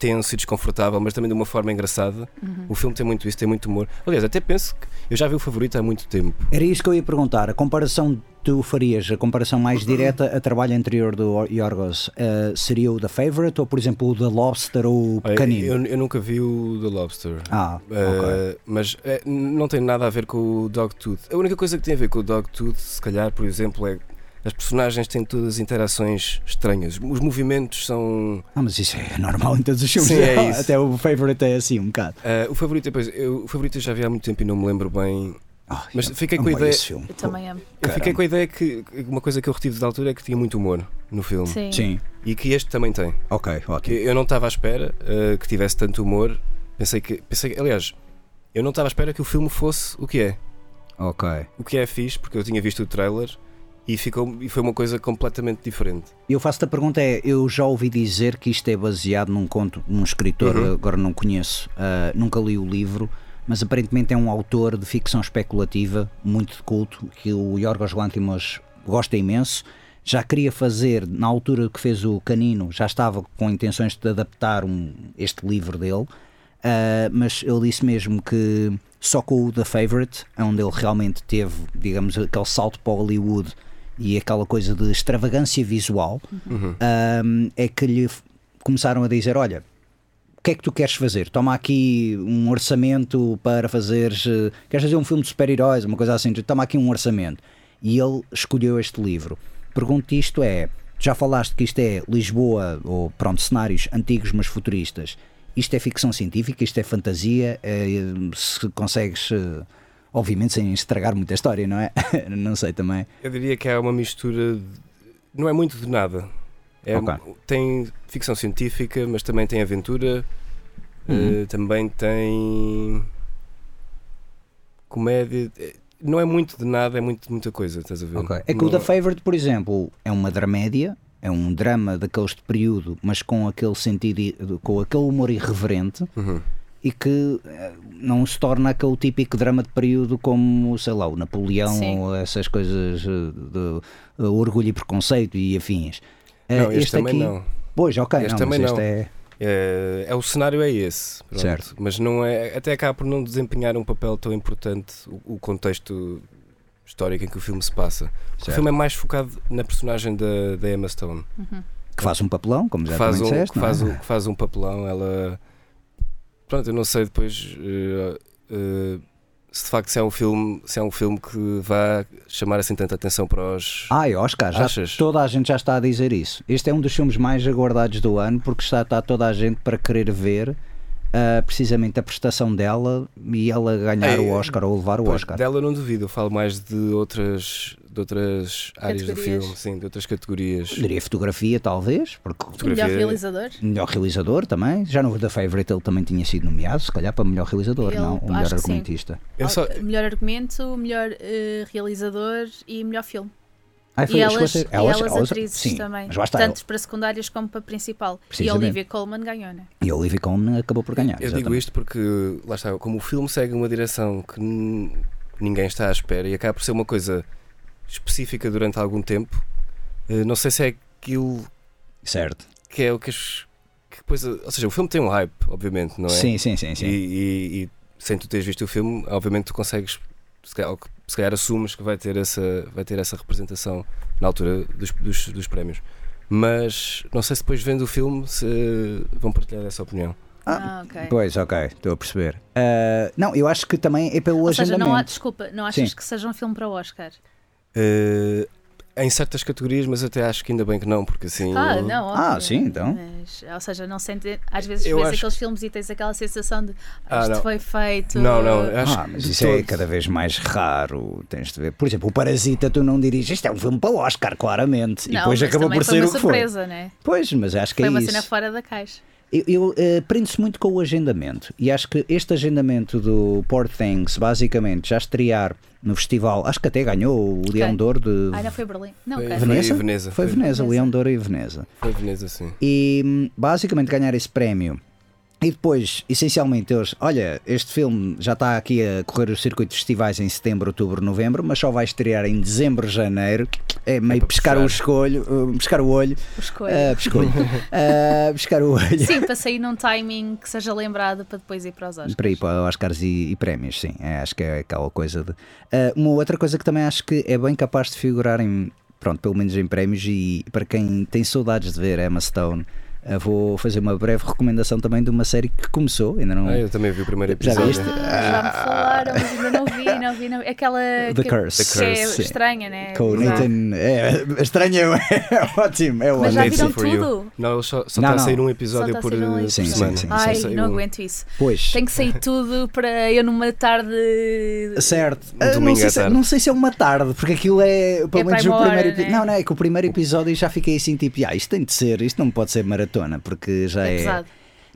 tenso e desconfortável, mas também de uma forma engraçada. Uhum. O filme tem muito isso, tem muito humor. Aliás, até penso que eu já vi o favorito há muito tempo. Era isso que eu ia perguntar. A comparação que tu farias, a comparação mais direta a trabalho anterior do Yorgos, eh, seria o The Favorite ou, por exemplo, o The Lobster ou o Pequenino? eu, eu nunca vi o The Lobster. Ah, ok. Uh, mas eh, não tem nada a ver com o Dogtooth. A única coisa que tem a ver com o Dogtooth, se calhar, por exemplo, é as personagens têm todas interações estranhas. Os movimentos são. Ah, mas isso é normal em todos os filmes. Sim, é isso. Até o Favorite é assim, um bocado. Uh, o favorito, depois, eu, o favorito eu já vi há muito tempo e não me lembro bem. Ah, Mas eu fiquei com a ideia- esse filme. Eu também amo. Eu Caramba. fiquei com a ideia que uma coisa que eu retive da altura é que tinha muito humor no filme. Sim. Sim, E que este também tem. ok, ótimo. eu não estava à espera uh, que tivesse tanto humor. Pensei que. Pensei, que- aliás, eu não estava à espera que o filme fosse o que é. Ok. O que é fixe, porque eu tinha visto o trailer e, ficou, e foi uma coisa completamente diferente. Eu faço-te a pergunta: é, eu já ouvi dizer que isto é baseado num conto de um escritor, Uhum. agora não conheço, ah, nunca li o livro, mas aparentemente é um autor de ficção especulativa, muito de culto, que o Yorgos Lanthimos gosta imenso. Já queria fazer, na altura que fez o Canino, já estava com intenções de adaptar um- este livro dele, ah, mas ele disse mesmo que só com o The Favorite, onde ele realmente teve, digamos, aquele salto para Hollywood e aquela coisa de extravagância visual, Uhum. um, é que lhe começaram a dizer: Olha, o que é que tu queres fazer? Toma aqui um orçamento para fazeres. eh, Queres fazer um filme de super-heróis, uma coisa assim? Toma aqui um orçamento. E ele escolheu este livro. Pergunto-te isto: é. Já falaste que isto é Lisboa, ou pronto, cenários antigos, mas futuristas. isto é ficção científica, isto é fantasia, é, se consegues, eh, obviamente sem estragar muita história, não é? não sei também. Eu diria que é uma mistura, de- não é muito de nada. É, Ok. Tem ficção científica, mas também tem aventura, Uhum. eh, também tem comédia. Eh, Não é muito de nada, é muito muita coisa, estás a ver? Ok. É que o Não- The Favourite, por exemplo, é uma dramédia, é um drama daqueles de período, mas com aquele sentido, com aquele humor irreverente Uhum. E que eh, não se torna aquele típico drama de período como, sei lá, o Napoleão Sim. ou essas coisas eh, de, eh, orgulho e preconceito e afins. Não, este, também aqui, não. Pois, ok, Este não, também mas este não. é. É, é o cenário é esse, pronto. Certo. mas não é até acaba por não desempenhar um papel tão importante o, o contexto histórico em que o filme se passa. O filme é mais focado na personagem da, da Emma Stone, Que faz um papelão, como que já faz, um, disseste, que, não é? faz, um, que faz um papelão. Ela, pronto, eu não sei depois eh, eh, se de facto se é um filme se é um filme que vai chamar assim tanta atenção para os Ai, Oscar, já Achas? toda a gente já está a dizer isso. Este é um dos filmes mais aguardados do ano porque está, está toda a gente para querer ver ah, precisamente a prestação dela e ela ganhar o Oscar ou levar o Pois, Oscar. Dela não duvido, eu falo mais de outras, de outras áreas do filme, sim, de outras categorias. Diria fotografia, talvez, porque Fotografia- Melhor realizador. melhor realizador também. Já no The Favorite ele também tinha sido nomeado, se calhar para melhor realizador, Ele- não? O melhor argumentista. Eu só- Melhor argumento, melhor eh, realizador e melhor filme. Ah, E a elas, e elas- elas atrizes sim, também. Tanto para secundárias como para principal. E Precisamente. Olivia Colman ganhou, né? E a Olivia Colman acabou por ganhar. Eu digo exatamente. isto porque, lá está, como o filme segue uma direção que ninguém está à espera e acaba por ser uma coisa específica durante algum tempo, eh, não sei se é aquilo Certo. que é o que as. Que depois, ou seja, o filme tem um hype, obviamente, não é? Sim, sim, sim. sim. E, e- e sem tu teres visto o filme, obviamente tu consegues, se calhar, se calhar assumes que vai ter essa, vai ter essa representação na altura dos, dos, dos prémios. Mas não sei se depois vendo o filme se vão partilhar essa opinião. Ah, Ah, ok. Pois, ok, estou a perceber. Ah, não, eu acho que também é pelo Ou seja, agendamento. não há, desculpa, não achas Sim. que seja um filme para o Oscar? Eh, em certas categorias, mas até acho que ainda bem que não, porque assim. Ah, não, Ah, óbvio. sim, então. Mas, ou seja, não sente, às vezes Eu vês acho- aqueles filmes e tens aquela sensação de Ah, isto não. foi feito. Não, não, acho Ah, que mas isso é cada vez mais raro. Tens de ver. Por exemplo, o Parasita, tu não diriges. Isto é um filme para o Oscar, claramente. e Não, depois mas acabou por foi ser uma o que foi. surpresa, né? Pois, mas acho que Foi é uma isso. cena fora da caixa. Eu, eu eh, prendo-se muito com o agendamento e acho que este agendamento do Poor Things, basicamente, já estrear no festival, acho que até ganhou o Leão de Ouro de Ah, não foi Berlim. Não, Foi- ok. foi- Veneza? Veneza, Foi foi- Veneza, Veneza. Leão de Ouro e Veneza. Foi Veneza, sim. E hum, basicamente ganhar esse prémio. E depois, essencialmente, eles, olha, este filme já está aqui a correr os circuitos de festivais em setembro, outubro, novembro, mas só vai estrear em dezembro, janeiro. É meio para pescar o, escolho, uh, pescar o olho. O escolho. Uh, pescolho. Uh, pescar o olho. Sim, para sair num timing que seja lembrado para depois ir para os Oscars. Para ir para Oscars e, e prémios, sim. É, acho que é aquela coisa de. Ah, uma outra coisa que também acho que é bem capaz de figurar em. Pronto, pelo menos em prémios, e para quem tem saudades de ver Emma Stone, vou fazer uma breve recomendação também de uma série que começou, ainda não. Ah, eu também vi o primeiro Já episódio. viste? Ah, já me falaram, mas ainda não vi, não vi. Não... Aquela The que, Curse. que é The Curse, sim. estranha, né? Com o. Nathan. É, estranho, é, ótimo. É Mas já viram for You. tudo? Não, ele só, só Não, está a não. sair um Só episódio a por um eh, Sim, sim, semana. sim. Só Ai, não um. aguento isso. Pois. Tem que sair tudo para eu numa tarde. Certo. Um Ah, não, sei se, tarde. não sei se é uma tarde, porque aquilo é. Pelo É menos o primeiro hora, epi- né? Não, não, é que o primeiro episódio já fiquei assim tipo, ah, isto tem de ser, isto não pode ser maratona, porque já É é. pesado.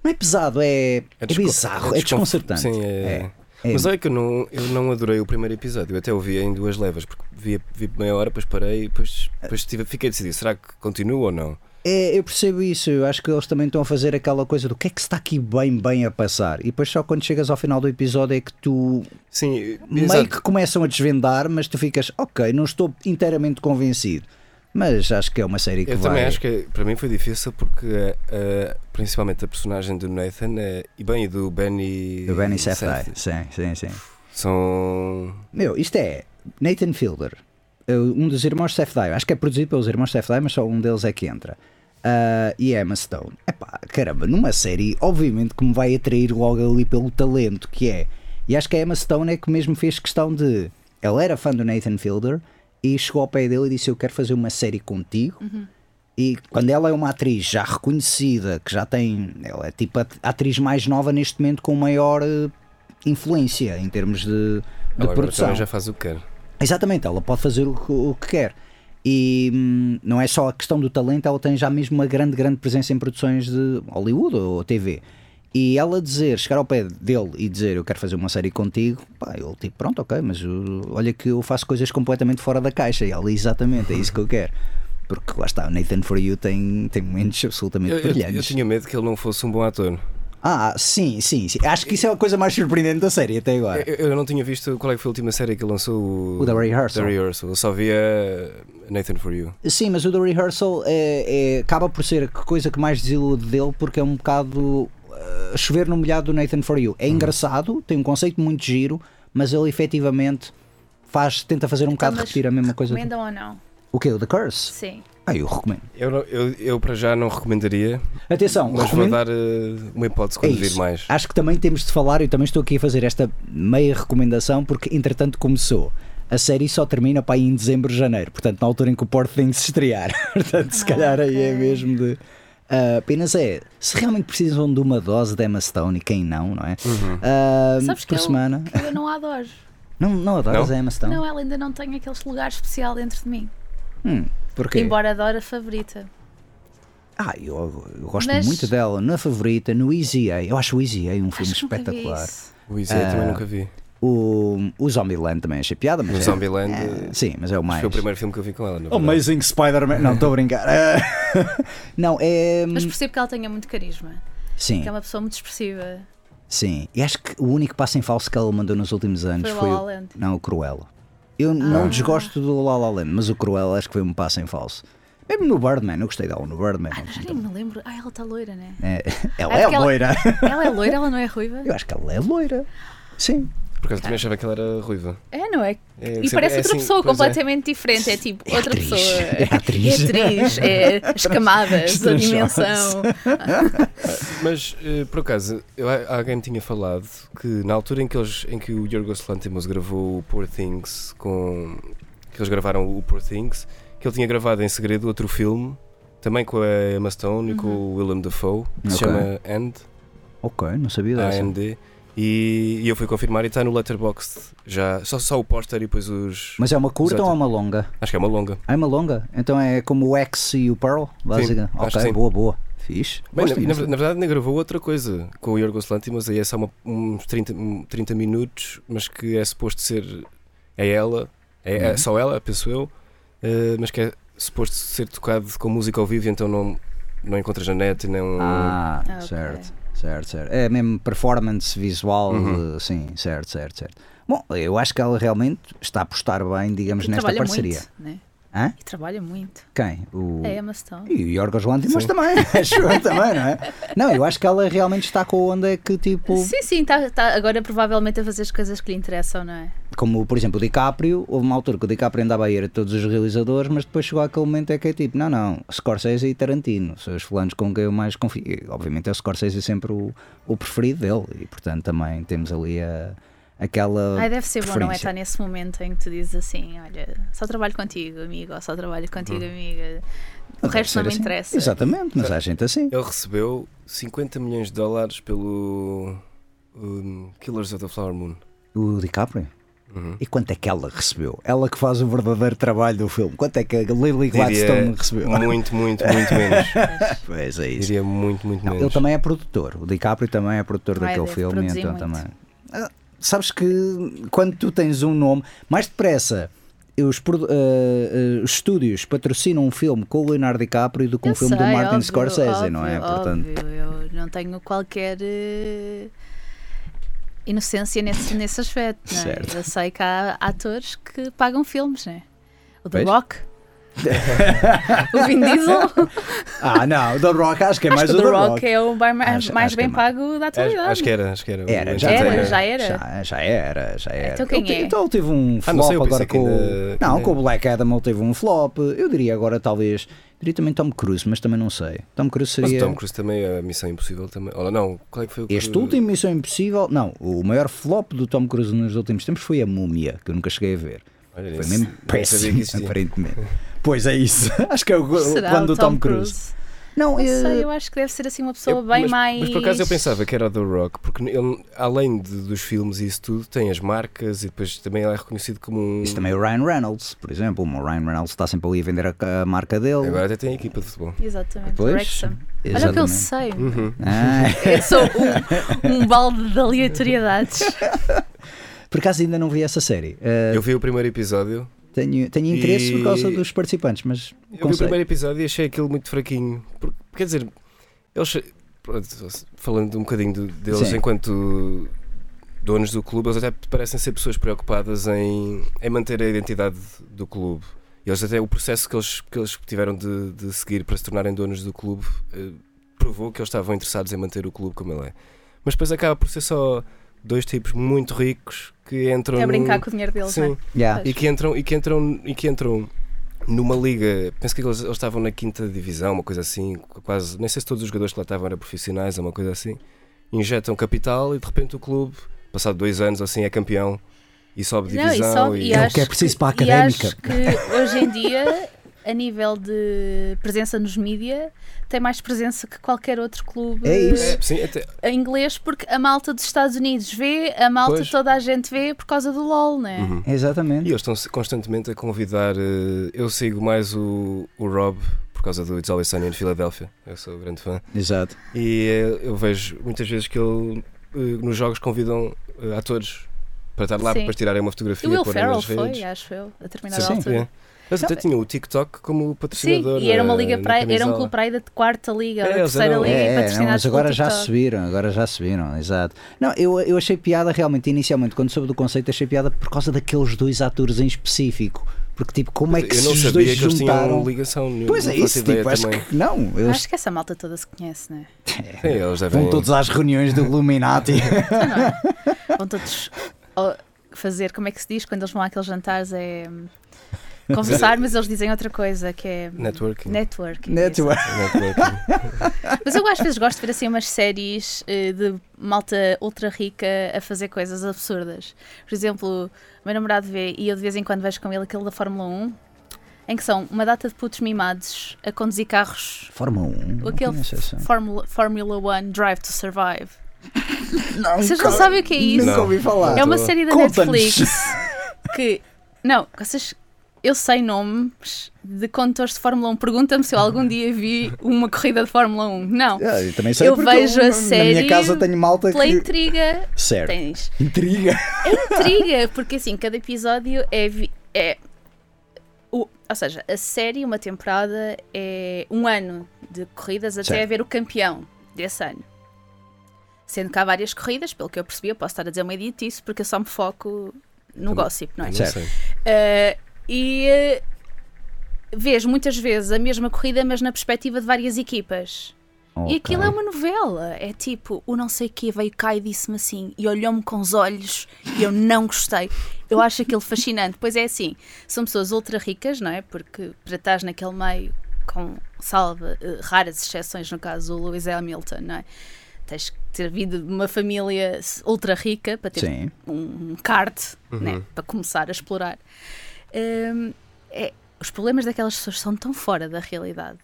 Não é pesado, é, é, desco- bizarro, é, desconf- desconcertante. Sim, é. É. Mas olha que eu não, eu não adorei o primeiro episódio, eu até o vi em duas levas, porque vi, vi meia hora, depois parei e depois, depois tive, fiquei a decidir, será que continua ou não? É, eu percebo isso, eu acho que eles também estão a fazer aquela coisa do que é que se está aqui bem, bem a passar. E depois só quando chegas ao final do episódio é que tu Sim, meio exato. que começam a desvendar, mas tu ficas, ok, não estou inteiramente convencido. Mas acho que é uma série que Eu vai. também acho que para mim foi difícil porque eh, principalmente a personagem do Nathan eh, e bem e do Benny, Do Benny Safdie sim, sim, sim. são Meu, isto é Nathan Fielder, um dos irmãos Safdie. Acho que é produzido pelos irmãos Safdie, mas só um deles é que entra. Ah, e Emma Stone. Epá, caramba, numa série, obviamente que me vai atrair logo ali pelo talento que é. E acho que a Emma Stone é que mesmo fez questão de. Ela era fã do Nathan Fielder e chegou ao pé dele e disse: Eu quero fazer uma série contigo. E quando ela é uma atriz já reconhecida, que já tem. Ela é tipo a a atriz mais nova neste momento com maior eh, influência em termos de, de Ela produção. também já faz o que quer. Exatamente, ela pode fazer o que, o que quer. E hum, não é só a questão do talento, ela tem já mesmo uma grande, grande presença em produções de Hollywood ou TV. E ela dizer, chegar ao pé dele e dizer eu quero fazer uma série contigo, pá, ele tipo, pronto, ok, mas uh, olha que eu faço coisas completamente fora da caixa. E ela, exatamente, é isso que eu quero. Porque lá está, o Nathan For You tem, tem momentos absolutamente Eu, eu, brilhantes. eu tinha medo que ele não fosse um bom ator. Ah, sim, sim, sim. Acho que isso é a coisa mais surpreendente da série até agora. Eu, eu não tinha visto qual é que foi a última série que lançou. O The Rehearsal. The Rehearsal. Eu só via Nathan For You. Sim, mas o The Rehearsal é, é- acaba por ser a coisa que mais desilude dele porque é um bocado uh, chover no molhado do Nathan For You. É engraçado, tem um conceito muito giro, mas ele efetivamente faz, tenta fazer um bocado Então, mas repetir a mesma coisa. Recomendam ou não? O que? O The Curse? Sim. Ah, eu recomendo. Eu, eu, eu para já não recomendaria, Atenção, mas recomendo. vou dar eh, uma hipótese É quando vir isso. mais. Acho que também temos de falar, eu também estou aqui a fazer esta meia recomendação porque entretanto começou. A série só termina para aí em dezembro, janeiro, portanto, na altura em que o Porto tem de se estrear. portanto, se Ah, calhar aí é mesmo de. Ah, apenas é, se realmente precisam de uma dose de Emma Stone e quem não, não é? Uhum. Ah, Sabes que por eu- semana. Que eu não a adoro. Não, não adoras Não? a Emma Stone? Não, ela ainda não tem aquele lugar especial dentro de mim. Hum, porquê? Embora adore a favorita. Ah, eu, eu gosto Mas- muito dela, na favorita, no Easy A. Eu acho o Easy A um filme que espetacular. O Easy também Ah, nunca vi. O, o Zombieland também achei piada, mas O é- Zombieland, é, eh, sim, mas é o mais. Foi o primeiro filme que eu vi com ela. na verdade. Amazing Spider-Man. Não, estou a brincar. Não, é. Mas percebo que ela tenha muito carisma. Sim, Que é uma pessoa muito expressiva. sim. E acho que o único passo em falso que ela mandou nos últimos anos Foi o foi. La o- La Land. Não, o Cruella. Eu não Ah. desgosto do La La Land, mas o Cruella acho que foi um passo em falso. Mesmo no Birdman, eu gostei dela no Birdman. Ah, já nem me lembro. Ah, ela está loira, né? É, ela Ah, é ela- loira. Ela é loira, ela não é ruiva? Eu acho que ela é loira. Sim. Por acaso também achava que ela era ruiva. É, não é? É, E sempre- parece é outra assim, pessoa é. completamente diferente. É tipo É outra atriz. pessoa. É atriz. É atriz, é as camadas, a dimensão. Mas, eh, por acaso, eu, alguém me tinha falado que na altura em que, eles, em que o Yorgos Lanthimos gravou o Poor Things com... que eles gravaram o Poor Things, que ele tinha gravado em segredo outro filme, também com a Emma Stone e com o Willem Dafoe, que se Ok. chama End, Ok, não sabia dessa. AND, e, e eu fui confirmar e está no Letterboxd já, só, só o póster e depois os... Mas é uma curta ou é uma longa? Acho que é uma longa. Ah, é uma longa? Então é como o X e o Pearl, que ok, boa, boa. Fixe. Bem, na, na, verdade ainda gravou outra coisa com o Yorgos Lanthimos, aí é só uma- uns 30, um, 30 minutos, mas que é suposto ser é ela, é, é Uhum. só ela, penso eu, eh, mas que é suposto ser tocado com música ao vivo, então não, não encontras na net e não... Ah, Ok. certo, certo, certo. É mesmo performance visual, Uhum. sim, certo, certo, certo. Bom, eu acho que ela realmente está a apostar bem, digamos, E nesta parceria. muito, né? Hã? E trabalha muito. Quem? O... É Emma Stone. E o Yorgos Lanthimos também, acho eu também, não é? Não, eu acho que ela realmente está com a onda que tipo, Sim, sim, tá, tá agora provavelmente a fazer as coisas que lhe interessam, não é? como por exemplo o DiCaprio, houve uma altura que o DiCaprio andava a ir a todos os realizadores, mas depois chegou aquele momento é que é tipo, não, não, Scorsese e Tarantino, são os fulanos com quem eu mais confio. E, obviamente é o Scorsese sempre o, o preferido dele, e portanto também temos ali a, aquela. Ai, deve ser bom, não é? Estar nesse momento em que tu dizes assim: olha, só trabalho contigo, amigo, ou só trabalho contigo, amiga. O Deve resto não me assim. interessa. Exatamente, mas há gente assim. Ele recebeu 50 milhões de dólares pelo um, Killers of the Flower Moon. O DiCaprio. Uhum. E quanto é que ela recebeu? Ela que faz o verdadeiro trabalho do filme. Quanto é que a Lily Diria Gladstone recebeu? muito, muito, muito menos. Pois é isso. Diria muito, muito Não, menos. ele também é produtor. O DiCaprio também é produtor Ai, daquele filme, então muito. também. Sabes que quando tu tens um nome, mais depressa os, os estúdios patrocinam um filme com o Leonardo DiCaprio do que um Eu filme do sei, Martin óbvio, Scorsese, não é? óbvio, Portanto, óbvio, eu não tenho qualquer eh, inocência nesse, nesse aspecto. Não é? Certo. Eu sei que há atores que pagam filmes, né? O The. Rock, o Vin Diesel. ah, não, o The Rock acho que é Acho mais que o o The The Rock, Rock. é o bar- mais, Acho- mais acho que bem é mais. pago da Acho, atualidade. acho que era, acho que era. Era, já Era, era, já era? Já, já era, já era. Então quem Ele te- é? Então ele teve um Ah, não flop sei, eu agora que com. ainda- que Não, ainda- com o Black Adam ele teve um flop. Eu diria agora talvez. Diria também Tom Cruise, mas também não sei. Tom Cruise Mas seria. Tom Cruise também, a Missão Impossível também. Olha, não, qual é que foi o que... Este último Missão Impossível, não, o maior flop do Tom Cruise nos últimos tempos foi a Múmia, que eu nunca cheguei a ver. Olha, Foi mesmo que péssimo, aparentemente. Pois é isso. Acho que é o Será quando o do Tom Cruise. Não, Não eh, sei, eu acho que deve ser assim uma pessoa Eu- bem mas, mais. mas por acaso eu pensava que era o The Rock, porque ele, além de- dos filmes e isso tudo, tem as marcas e depois também ele é reconhecido como um. Isso também é o Ryan Reynolds, por exemplo. O Ryan Reynolds está sempre ali a vender a, a marca dele. Agora até tem a equipa de futebol. Exatamente, Pois, Wrexham. Olha o que eu sei. Uhum. Ah, Eu sou um, um balde de aleatoriedades. por acaso ainda não vi essa série. Eh, Eu vi o primeiro episódio. Tenho, tenho interesse por E- causa dos participantes, mas Eu vi o primeiro episódio e achei aquilo muito fraquinho. Porque, quer dizer, eles. pronto, falando um bocadinho deles Sim. enquanto donos do clube, eles até parecem ser pessoas preocupadas em, em manter a identidade do clube. E eles até o processo que eles, que eles tiveram de, de seguir para se tornarem donos do clube eh, provou que eles estavam interessados em manter o clube como ele é. Mas depois acaba por ser só dois tipos muito ricos que entram É num- brincar com o dinheiro deles, Sim, não é? Yeah. e que entram e que entram e que entram numa liga penso que eles, eles estavam na quinta divisão uma coisa assim quase nem sei se todos os jogadores que lá estavam eram profissionais ou uma coisa assim injetam capital e de repente o clube passado dois anos ou assim é campeão e sobe Não, e divisão sobe- e, e É o que é preciso para a e académica. acho que hoje em dia, a nível de presença nos mídia, tem mais presença que qualquer outro clube É isso. É, sim, até, em inglês, porque a malta dos Estados Unidos vê, a malta Pois. toda a gente vê por causa do LOL, né? Uhum. E Exatamente. eles estão constantemente a convidar. eh, Eu sigo mais o, o Rob por causa do It's Always Sunny em Filadélfia. Eu sou grande fã. Exato. E eh, eu vejo muitas vezes que ele eh, nos jogos convidam atores para estar lá Sim. para tirarem uma fotografia E o Will Ferrell foi, acho eu, a determinada Sim, altura. é. Eles até tinham o TikTok como Sim, patrocinador. e era uma na- liga para, era um clube para aí da quarta liga, É, da terceira liga, e É, não, patrocinados mas agora já subiram, agora já subiram, exato. Não, eu, eu achei piada realmente, inicialmente, quando soube do conceito, achei piada por causa daqueles dois atores em específico. Porque, tipo, como é que eu se não os sabia dois que eles juntaram? tinham ligação nenhuma. Pois é não isso, tipo, acho também. que não. Eles Acho que essa malta toda se conhece, né? Sim, eles devem... vão todos às reuniões do Illuminati. Não é? Vão todos fazer, como é que se diz quando eles vão àqueles jantares? É hum, conversar, mas eles dizem outra coisa que é Networking. networking. Network. Networking. Mas eu às vezes gosto de ver assim umas séries eh, de malta ultra rica a fazer coisas absurdas. Por exemplo, o meu namorado vê, e eu de vez em quando vejo com ele aquele da Fórmula 1, em que são uma data de putos mimados a conduzir carros. Fórmula 1. não Aquele. Fórmula, Fórmula 1 Drive to Survive. Não, Vocês não sabem o que é isso? Nunca ouvi falar. É uma série da. Netflix que. Não, vocês. Eu sei nomes de condutores de Fórmula 1. Pergunta-me se eu algum dia vi uma corrida de Fórmula 1. Não. Ah, eu também sei Eu vejo a Na série minha casa tenho malta Pela que. intriga. Certo. Tens. Intriga. Intriga, porque assim, cada episódio é. vi- é o, ou seja, a série, uma temporada, é um ano de corridas até Certo. haver o campeão desse ano. Sendo que há várias corridas, pelo que eu percebi, eu posso estar a dizer uma idiotice porque eu só me foco no gossip, não é? Certo. Uh, e uh, vês muitas vezes a mesma corrida, mas na perspectiva de várias equipas. E aquilo é uma novela. É tipo, o não sei que veio cá e disse-me assim, e olhou-me com os olhos e eu não gostei. Eu acho aquilo fascinante. Pois é assim, são pessoas ultra ricas, não é? Porque para estás naquele meio, com salva, eh, raras exceções, no caso o Lewis Hamilton, não é? Tens que ter vindo de uma família ultra rica para ter Sim. um, um kart Uhum. né, para começar a explorar. Hum, é- os problemas daquelas pessoas são tão fora da realidade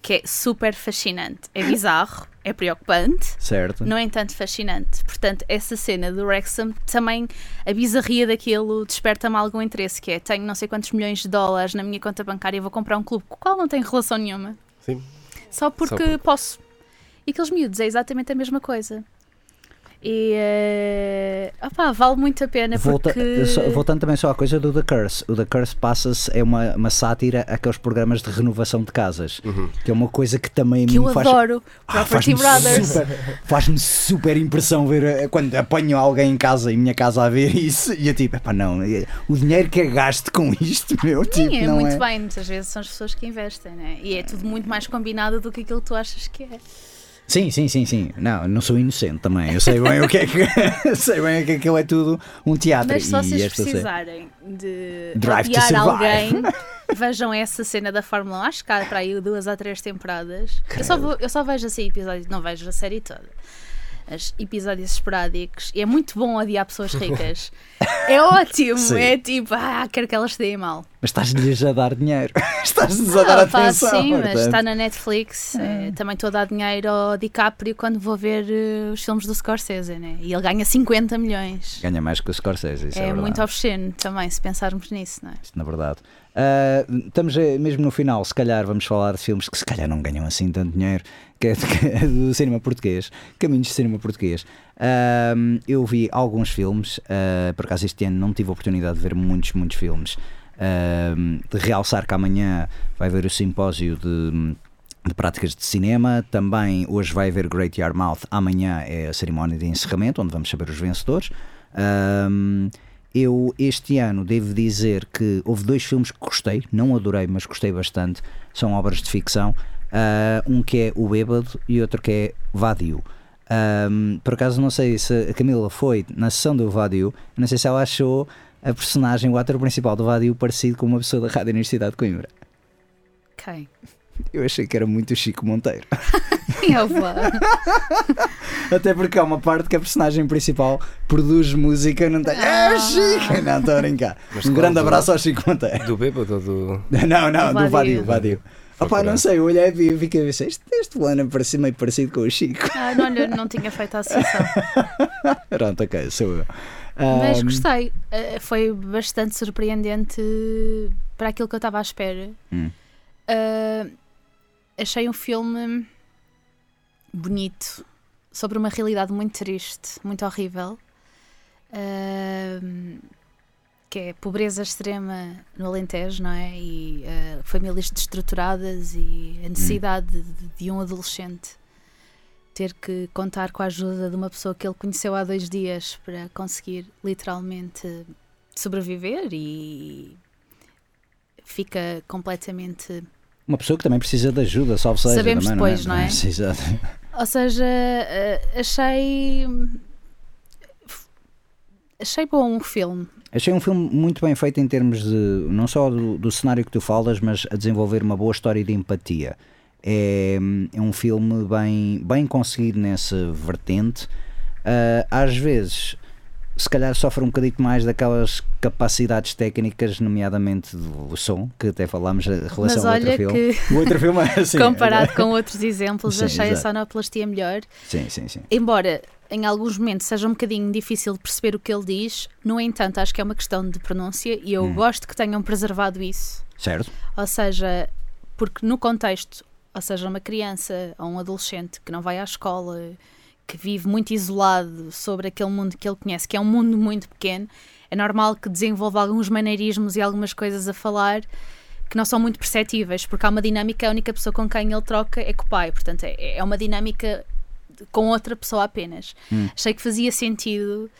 que é super fascinante. É bizarro, é preocupante, Certo. no entanto fascinante. Portanto, essa cena do Wrexham também, a bizarria daquilo desperta-me algum interesse, que é, tenho não sei quantos milhões de dólares na minha conta bancária e vou comprar um clube com o qual não tenho relação nenhuma. Sim. Só porque, porque- posso. E aqueles miúdos é exatamente a mesma coisa. E eh, opá, vale muito a pena Volta- porque só- voltando também só à coisa do The Curse. O The Curse passa-se, é uma, uma sátira àqueles programas de renovação de casas, Uhum. que é uma coisa que também que eu me faz. adoro. Ah, Property faz-me Brothers. super- Faz-me super impressão ver eh, quando apanho alguém em casa, em minha casa a ver isso, e eu tipo, epá, não, eh, o dinheiro que é gasto com isto, meu, tipo, Sim, é não muito é. bem. Muitas vezes são as pessoas que investem, né? E é tudo muito mais combinado do que aquilo que tu achas que é. Sim, sim, sim, sim. Não, não sou inocente também. Eu sei bem o que é que sei bem que aquilo é tudo um teatro. Mas se vocês precisarem de Drive odiar alguém, vejam essa cena da Fórmula 1. Acho que há para aí duas ou três temporadas. Eu só, vou- eu só vejo assim episódios, não vejo a série toda. As episódios esporádicos. E é muito bom odiar pessoas ricas. é ótimo, Sim. é tipo, ah, quero que elas se deem mal. Mas estás-lhes a dar dinheiro. Estás-lhes a dar Ah, pá, atenção. sim, mas portanto. está na Netflix. eh, também estou a dar dinheiro ao DiCaprio quando vou ver eh, os filmes do Scorsese, né? E ele ganha 50 milhões. Ganha mais que o Scorsese, isso é, é muito obsceno também, se pensarmos nisso, não é? Isto na verdade. Ah, estamos eh, mesmo no final, se calhar vamos falar de filmes que se calhar não ganham assim tanto dinheiro, que é, do cinema português, caminhos de cinema português. Ah, eu vi alguns filmes, ah, por acaso este ano não tive a oportunidade de ver muitos, muitos filmes. De realçar que amanhã vai haver o simpósio de, de práticas de cinema. Também hoje vai haver Great Yarmouth. Amanhã é a cerimónia de encerramento, onde vamos saber os vencedores. Eu este ano devo dizer que houve dois filmes que gostei, não adorei, mas gostei bastante. São obras de ficção. Ah, um que é O Bêbado e outro que é Vadio. Ahm, por acaso não sei se a Camila foi na sessão do Vadio, não sei se ela achou a personagem, o ator principal do Vadio parecido com uma pessoa da Rádio Universidade de Coimbra. Ok. Eu achei que era muito Chico Monteiro. Até porque há uma parte que a personagem principal produz música, não tem. É o Chico! Não, estou a brincar. Mas um grande do- abraço ao Chico Monteiro. Do bêbado ou do. Não, não, Do Vadio. Vadio. Opá, não sei, eu olhei e fiquei a ver se este, este plano parece meio parecido com o Chico. Ah, não, olha, não tinha feito a associação. Pronto, ok, sou eu. Mas Ahm, gostei. Eh, Foi bastante surpreendente para aquilo que eu estava à espera. Hum. Eh, achei um filme bonito sobre uma realidade muito triste, muito horrível. Eh, que é pobreza extrema no Alentejo, não é? E eh, famílias destruturadas e a necessidade de, de um adolescente ter que contar com a ajuda de uma pessoa que ele conheceu há dois dias para conseguir literalmente sobreviver e fica completamente. Uma pessoa que também precisa de ajuda, salve seja. Sabemos também, depois, não é? não é? Sim, exato. Ou seja, eh, achei. Achei bom o filme. Achei um filme muito bem feito em termos de não só do, do cenário que tu falas, mas a desenvolver uma boa história de empatia. É, é um filme bem, bem conseguido nessa vertente. Ah, às vezes, se calhar, sofre um bocadinho mais daquelas capacidades técnicas, nomeadamente do som, que até falámos em relação ao outro filme. O outro filme é assim. comparado com outros exemplos, Sim, achei a exato. sonoplastia melhor. Sim, sim, sim. Embora em alguns momentos seja um bocadinho difícil de perceber o que ele diz, no entanto, acho que é uma questão de pronúncia e eu Hum. gosto que tenham preservado isso. Certo? Ou seja, porque no contexto, ou seja, uma criança ou um adolescente que não vai à escola, que vive muito isolado sobre aquele mundo que ele conhece, que é um mundo muito pequeno, é normal que desenvolva alguns maneirismos e algumas coisas a falar que não são muito perceptíveis, porque há uma dinâmica, a única pessoa com quem ele troca é com o pai, portanto é, é uma dinâmica com outra pessoa apenas. Hum. Achei que fazia sentido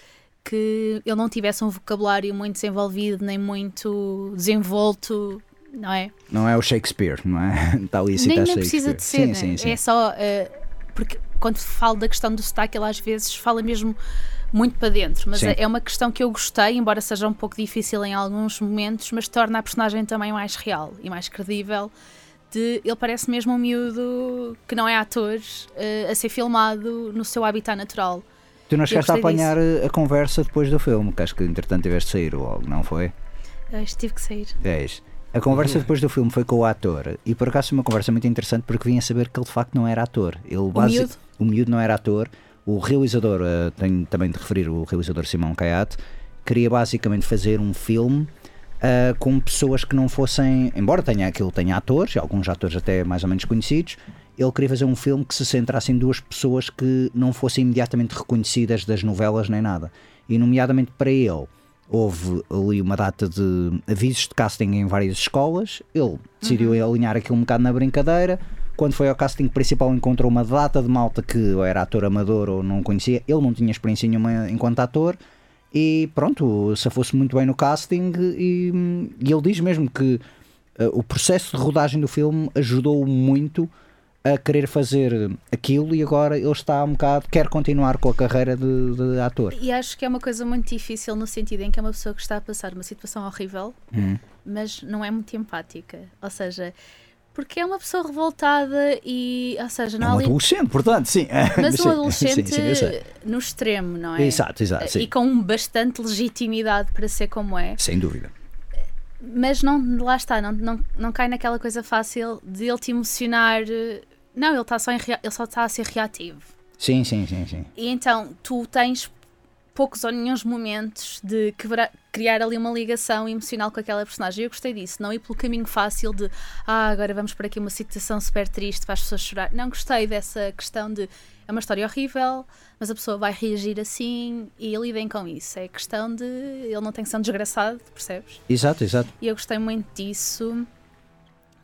que ele não tivesse um vocabulário muito desenvolvido, nem muito desenvolto, não é? Não é o Shakespeare, não é? Está ali a citar nem, nem precisa de ser, Sim, né? sim, sim. é só eh, porque quando falo da questão do sotaque, ele às vezes fala mesmo muito para dentro, mas Sim. é é uma questão que eu gostei, embora seja um pouco difícil em alguns momentos, mas torna a personagem também mais real e mais credível. De, ele parece mesmo um miúdo que não é ator eh, a ser filmado no seu habitat natural. Tu não chegaste a apanhar a conversa depois do filme, que acho que entretanto tiveste de sair logo, não foi? Eu que tive que sair. É isso. A conversa depois do filme foi com o ator e por acaso foi uma conversa muito interessante porque vinha saber que ele de facto não era ator. Ele miúdo? O miúdo não era ator. O realizador, eh, tenho também de referir o realizador Simão Caiate, queria basicamente fazer um filme ah, com pessoas que não fossem, embora tenha aquilo tenha atores, alguns atores até mais ou menos conhecidos, ele queria fazer um filme que se centrasse em duas pessoas que não fossem imediatamente reconhecidas das novelas nem nada. E nomeadamente para ele, houve ali uma data de avisos de casting em várias escolas. Ele decidiu alinhar aquilo um bocado na brincadeira. Quando foi ao casting principal, encontrou uma data de malta que ou era ator amador ou não conhecia. Ele não tinha experiência nenhuma enquanto ator. E pronto, se fosse muito bem no casting. E, e ele diz mesmo que eh, o processo de rodagem do filme ajudou muito a querer fazer aquilo e agora ele está um bocado, quer continuar com a carreira de, de ator. E acho que é uma coisa muito difícil no sentido em que é uma pessoa que está a passar uma situação horrível, Hum. mas não é muito empática. Ou seja, Porque é uma pessoa revoltada e, ou seja, É não há um ali. adolescente, portanto, sim. Mas Sim, um adolescente Sim, sim, no extremo, não é? Exato, exato. E com bastante legitimidade para ser como é. Sem dúvida. Mas não, lá está, não, não, não cai naquela coisa fácil de ele te emocionar. eh, Não, ele, está só em ele só está a ser reativo. Sim, sim, sim, sim. E então tu tens poucos ou nenhums momentos de quebra- criar ali uma ligação emocional com aquela personagem. Eu gostei disso, não ir pelo caminho fácil de ah, agora vamos por aqui uma situação super triste para as pessoas chorar. Não gostei dessa questão de é uma história horrível, mas a pessoa vai reagir assim e lidem com isso. É questão de ele não tem que ser um desgraçado, percebes? Exato, exato. E eu gostei muito disso.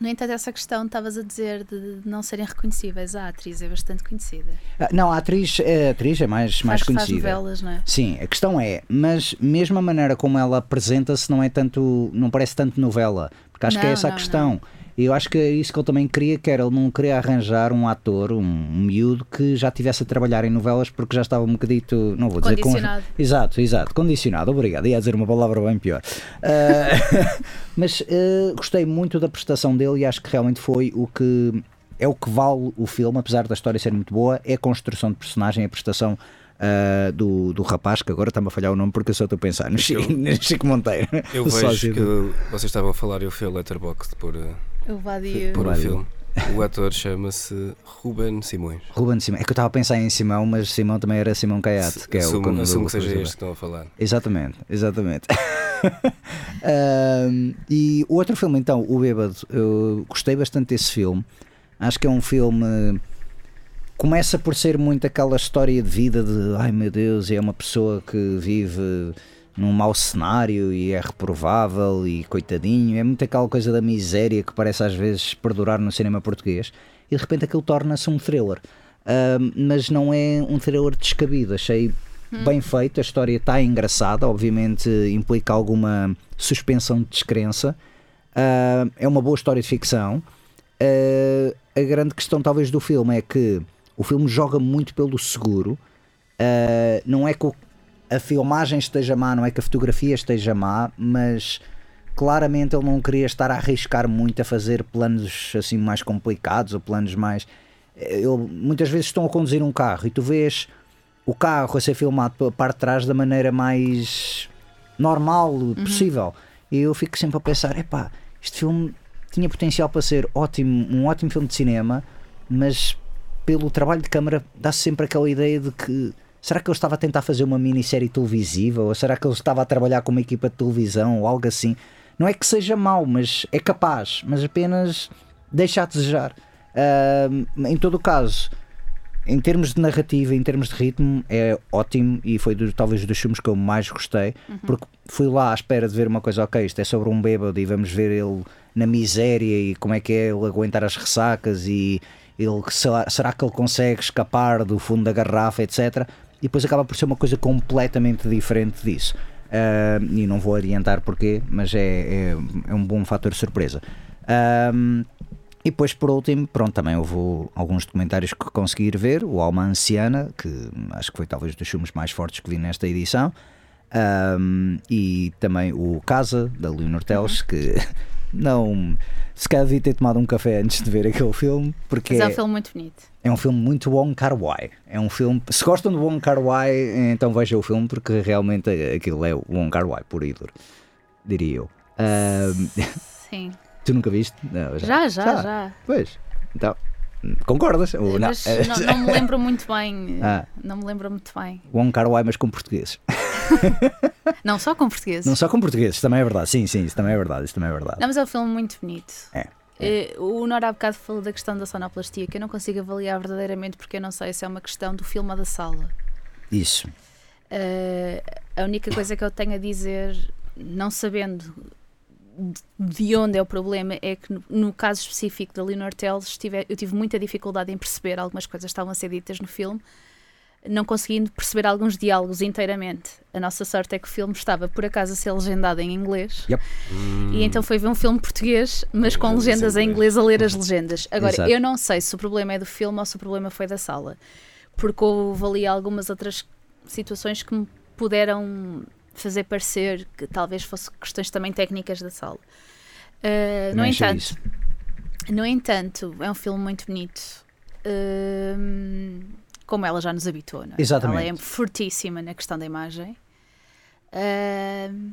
No entanto, essa questão estavas a dizer de não serem reconhecíveis. A atriz é bastante conhecida. Ah, Não, a atriz, a atriz é mais, mais faz, faz conhecida. novelas, não é? Sim, a questão é, mas mesmo a maneira como ela apresenta-se não é tanto, não parece tanto novela, porque acho que é Não, essa a não, questão. E eu acho que é isso que ele também queria, que era, ele não queria arranjar um ator, um, um miúdo que já tivesse a trabalhar em novelas porque já estava um bocadito, não vou dizer com- Condicionado. Exato, exato, condicionado, obrigado. Ia dizer uma palavra bem pior. Ah, mas ah, gostei muito da prestação dele e acho que realmente foi o que é o que vale o filme, apesar da história ser muito boa, é a construção de personagem, a prestação ah, do, do rapaz, que agora está-me a falhar o nome porque eu só estou a pensar no Chico, no Chico Monteiro. Eu vejo sósia que vocês estavam a falar e eu fui ao Letterboxd por, eh, O vadio. por o Vadio. filme. O ator chama-se Ruben Simões. Ruben Simão. É que eu estava a pensar em Simão, mas Simão também era Simão Caiate, que é o assumo, como assumo do que seja este que estão a falar. Exatamente, exatamente. Ahm, e o outro filme, então, O Bêbado, eu gostei bastante desse filme. Acho que é um filme. Começa por ser muito aquela história de vida de ai meu Deus, é uma pessoa que vive num mau cenário e é reprovável e coitadinho. É muito aquela coisa da miséria que parece às vezes perdurar no cinema português e de repente aquilo torna-se um thriller. Ahm, mas não é um thriller descabido. Achei bem feito, a história está engraçada, obviamente implica alguma suspensão de descrença. Ah, é uma boa história de ficção. Ah, a grande questão, talvez, do filme é que o filme joga muito pelo seguro. Ah, não é que o- a filmagem esteja má, não é que a fotografia esteja má, mas claramente ele não queria estar a arriscar muito a fazer planos assim mais complicados ou planos mais. Eu, muitas vezes estão a conduzir um carro e tu vês o carro a ser filmado pela parte de trás da maneira mais normal possível. E eu fico sempre a pensar: epá, este filme tinha potencial para ser ótimo, um ótimo filme de cinema, mas pelo trabalho de câmara dá-se sempre aquela ideia de que será que ele estava a tentar fazer uma minissérie televisiva ou será que ele estava a trabalhar com uma equipa de televisão ou algo assim? Não é que seja mau, mas é capaz, mas apenas deixa a desejar. Ahm, em todo o caso, em termos de narrativa, em termos de ritmo, é ótimo e foi dos- talvez dos filmes que eu mais gostei, porque fui lá à espera de ver uma coisa, ok, isto é sobre um bêbado e vamos ver ele na miséria e como é que é ele aguentar as ressacas e ele, será, será que ele consegue escapar do fundo da garrafa, etc. E depois acaba por ser uma coisa completamente diferente disso. Ah, e não vou adiantar porquê, mas é, é, é um bom fator de surpresa. Ahm, e depois, por último, pronto, também houve alguns documentários que consegui ir ver. O Alma Anciana, que acho que foi talvez dos filmes mais fortes que vi nesta edição. Ahm, e também o Casa, da Leonor Teles, que não. Se calhar devia ter tomado um café antes de ver aquele filme, porque Mas é um filme muito bonito. é um filme muito Wong Kar Wai. É um filme. Se gostam de Wong Kar Wai, então vejam o filme, porque realmente aquilo é o Wong Kar Wai, por ídolo, diria eu. Sim. tu nunca viste? Não, Já, já, já. Pois, então, concordas? Ou não? Mas não, não me lembro muito bem. Ah. Não me lembro muito bem. Wong Kar Wai, mas com portugueses. Não, só com português. Não só com portugueses, também é verdade. Sim, sim, isso também é verdade. Isso também é verdade. Não, mas é um filme muito bonito. É. Eh, O Nora há bocado falou da questão da sonoplastia, que eu não consigo avaliar verdadeiramente porque eu não sei se é uma questão do filme ou da sala. Isso. Eh, a única coisa que eu tenho a dizer, não sabendo de onde é o problema, é que no, no caso específico da Leonor tive, eu tive muita dificuldade em perceber algumas coisas que estavam a ser ditas no filme, não conseguindo perceber alguns diálogos inteiramente. A nossa sorte é que o filme estava, por acaso, a ser legendado em inglês. Yep. E então foi ver um filme português, mas com legendas em inglês a ler as legendas. Agora, Exato. eu não sei se o problema é do filme ou se o problema foi da sala, porque houve ali algumas outras situações que me puderam fazer parecer que talvez fossem questões também técnicas da sala. Uh, no entanto. No entanto, é um filme muito bonito. Hum, como ela já nos habituou, não é? Exatamente. Ela é fortíssima na questão da imagem. Hum,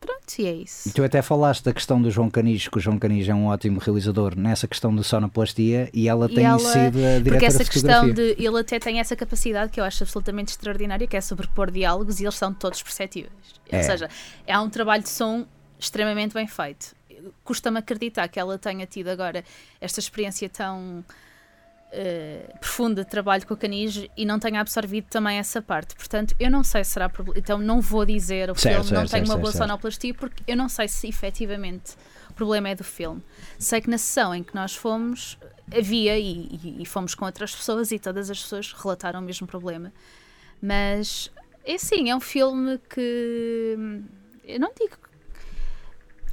pronto, e é isso. E tu até falaste da questão do João Canis, que o João Canis é um ótimo realizador nessa questão de sonoplastia e ela E tem ela- sido a diretora Porque essa questão de. Ele até tem essa capacidade que eu acho absolutamente extraordinária, que é sobrepor diálogos e eles são todos perceptíveis. É. Ou seja, é um trabalho de som extremamente bem feito. Custa-me acreditar que ela tenha tido agora esta experiência tão eh, profunda de trabalho com o Canis e não tenha absorvido também essa parte. Portanto, eu não sei se será problema. Então, não vou dizer o Certo, filme não certo, tem certo, uma boa sonoplastia porque eu não sei se efetivamente o problema é do filme. Sei que na sessão em que nós fomos havia e, e- fomos com outras pessoas e todas as pessoas relataram o mesmo problema. Mas é sim, é um filme que eu não digo.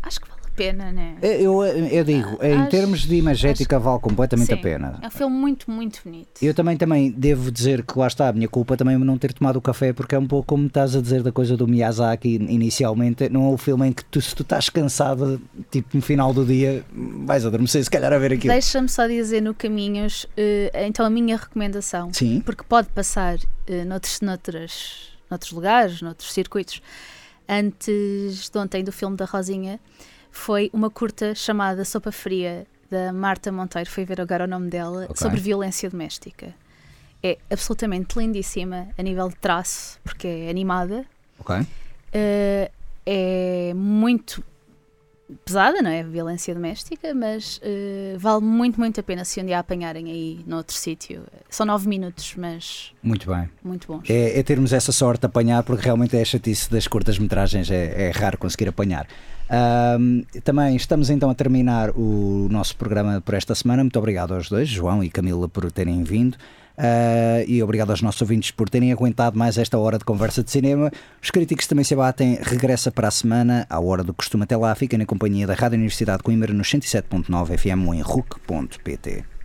Acho que vale a pena, né? Eu, eu digo, em Acho- termos de imagética, vale completamente a Sim, pena. É um filme muito, muito bonito. Eu também, também devo dizer que lá está a minha culpa também é não ter tomado o café, porque é um pouco como estás a dizer da coisa do Miyazaki inicialmente. Não é o filme em que tu, se tu estás cansado, tipo no final do dia, vais adormecer, se calhar a ver aquilo. Deixa-me só dizer no Caminhos, eh, então a minha recomendação, Sim, porque pode passar eh, noutros, noutras, noutros lugares, noutros circuitos. Antes de ontem do filme da Rosinha, foi uma curta chamada Sopa Fria, da Marta Monteiro, foi ver agora o nome dela, Ok. sobre violência doméstica. É absolutamente lindíssima a nível de traço, porque é animada, ok. Uh, é muito pesada, não é? Violência doméstica, mas uh, vale muito, muito a pena se um dia a apanharem aí noutro sítio. São nove minutos, mas Muito bem. muito bons. É, é termos essa sorte de apanhar, porque realmente é a chatice das curtas-metragens, é, é raro conseguir apanhar. Ahm, também estamos então a terminar o nosso programa por esta semana. Muito obrigado aos dois, João e Camila, por terem vindo. Ah, e obrigado aos nossos ouvintes por terem aguentado mais esta hora de conversa de cinema. Os críticos também se abatem. Regressa para a semana, à hora do costume. Até lá, fiquem na companhia da Rádio Universidade de Coimbra nos 107.9 FM ou em RUC.pt.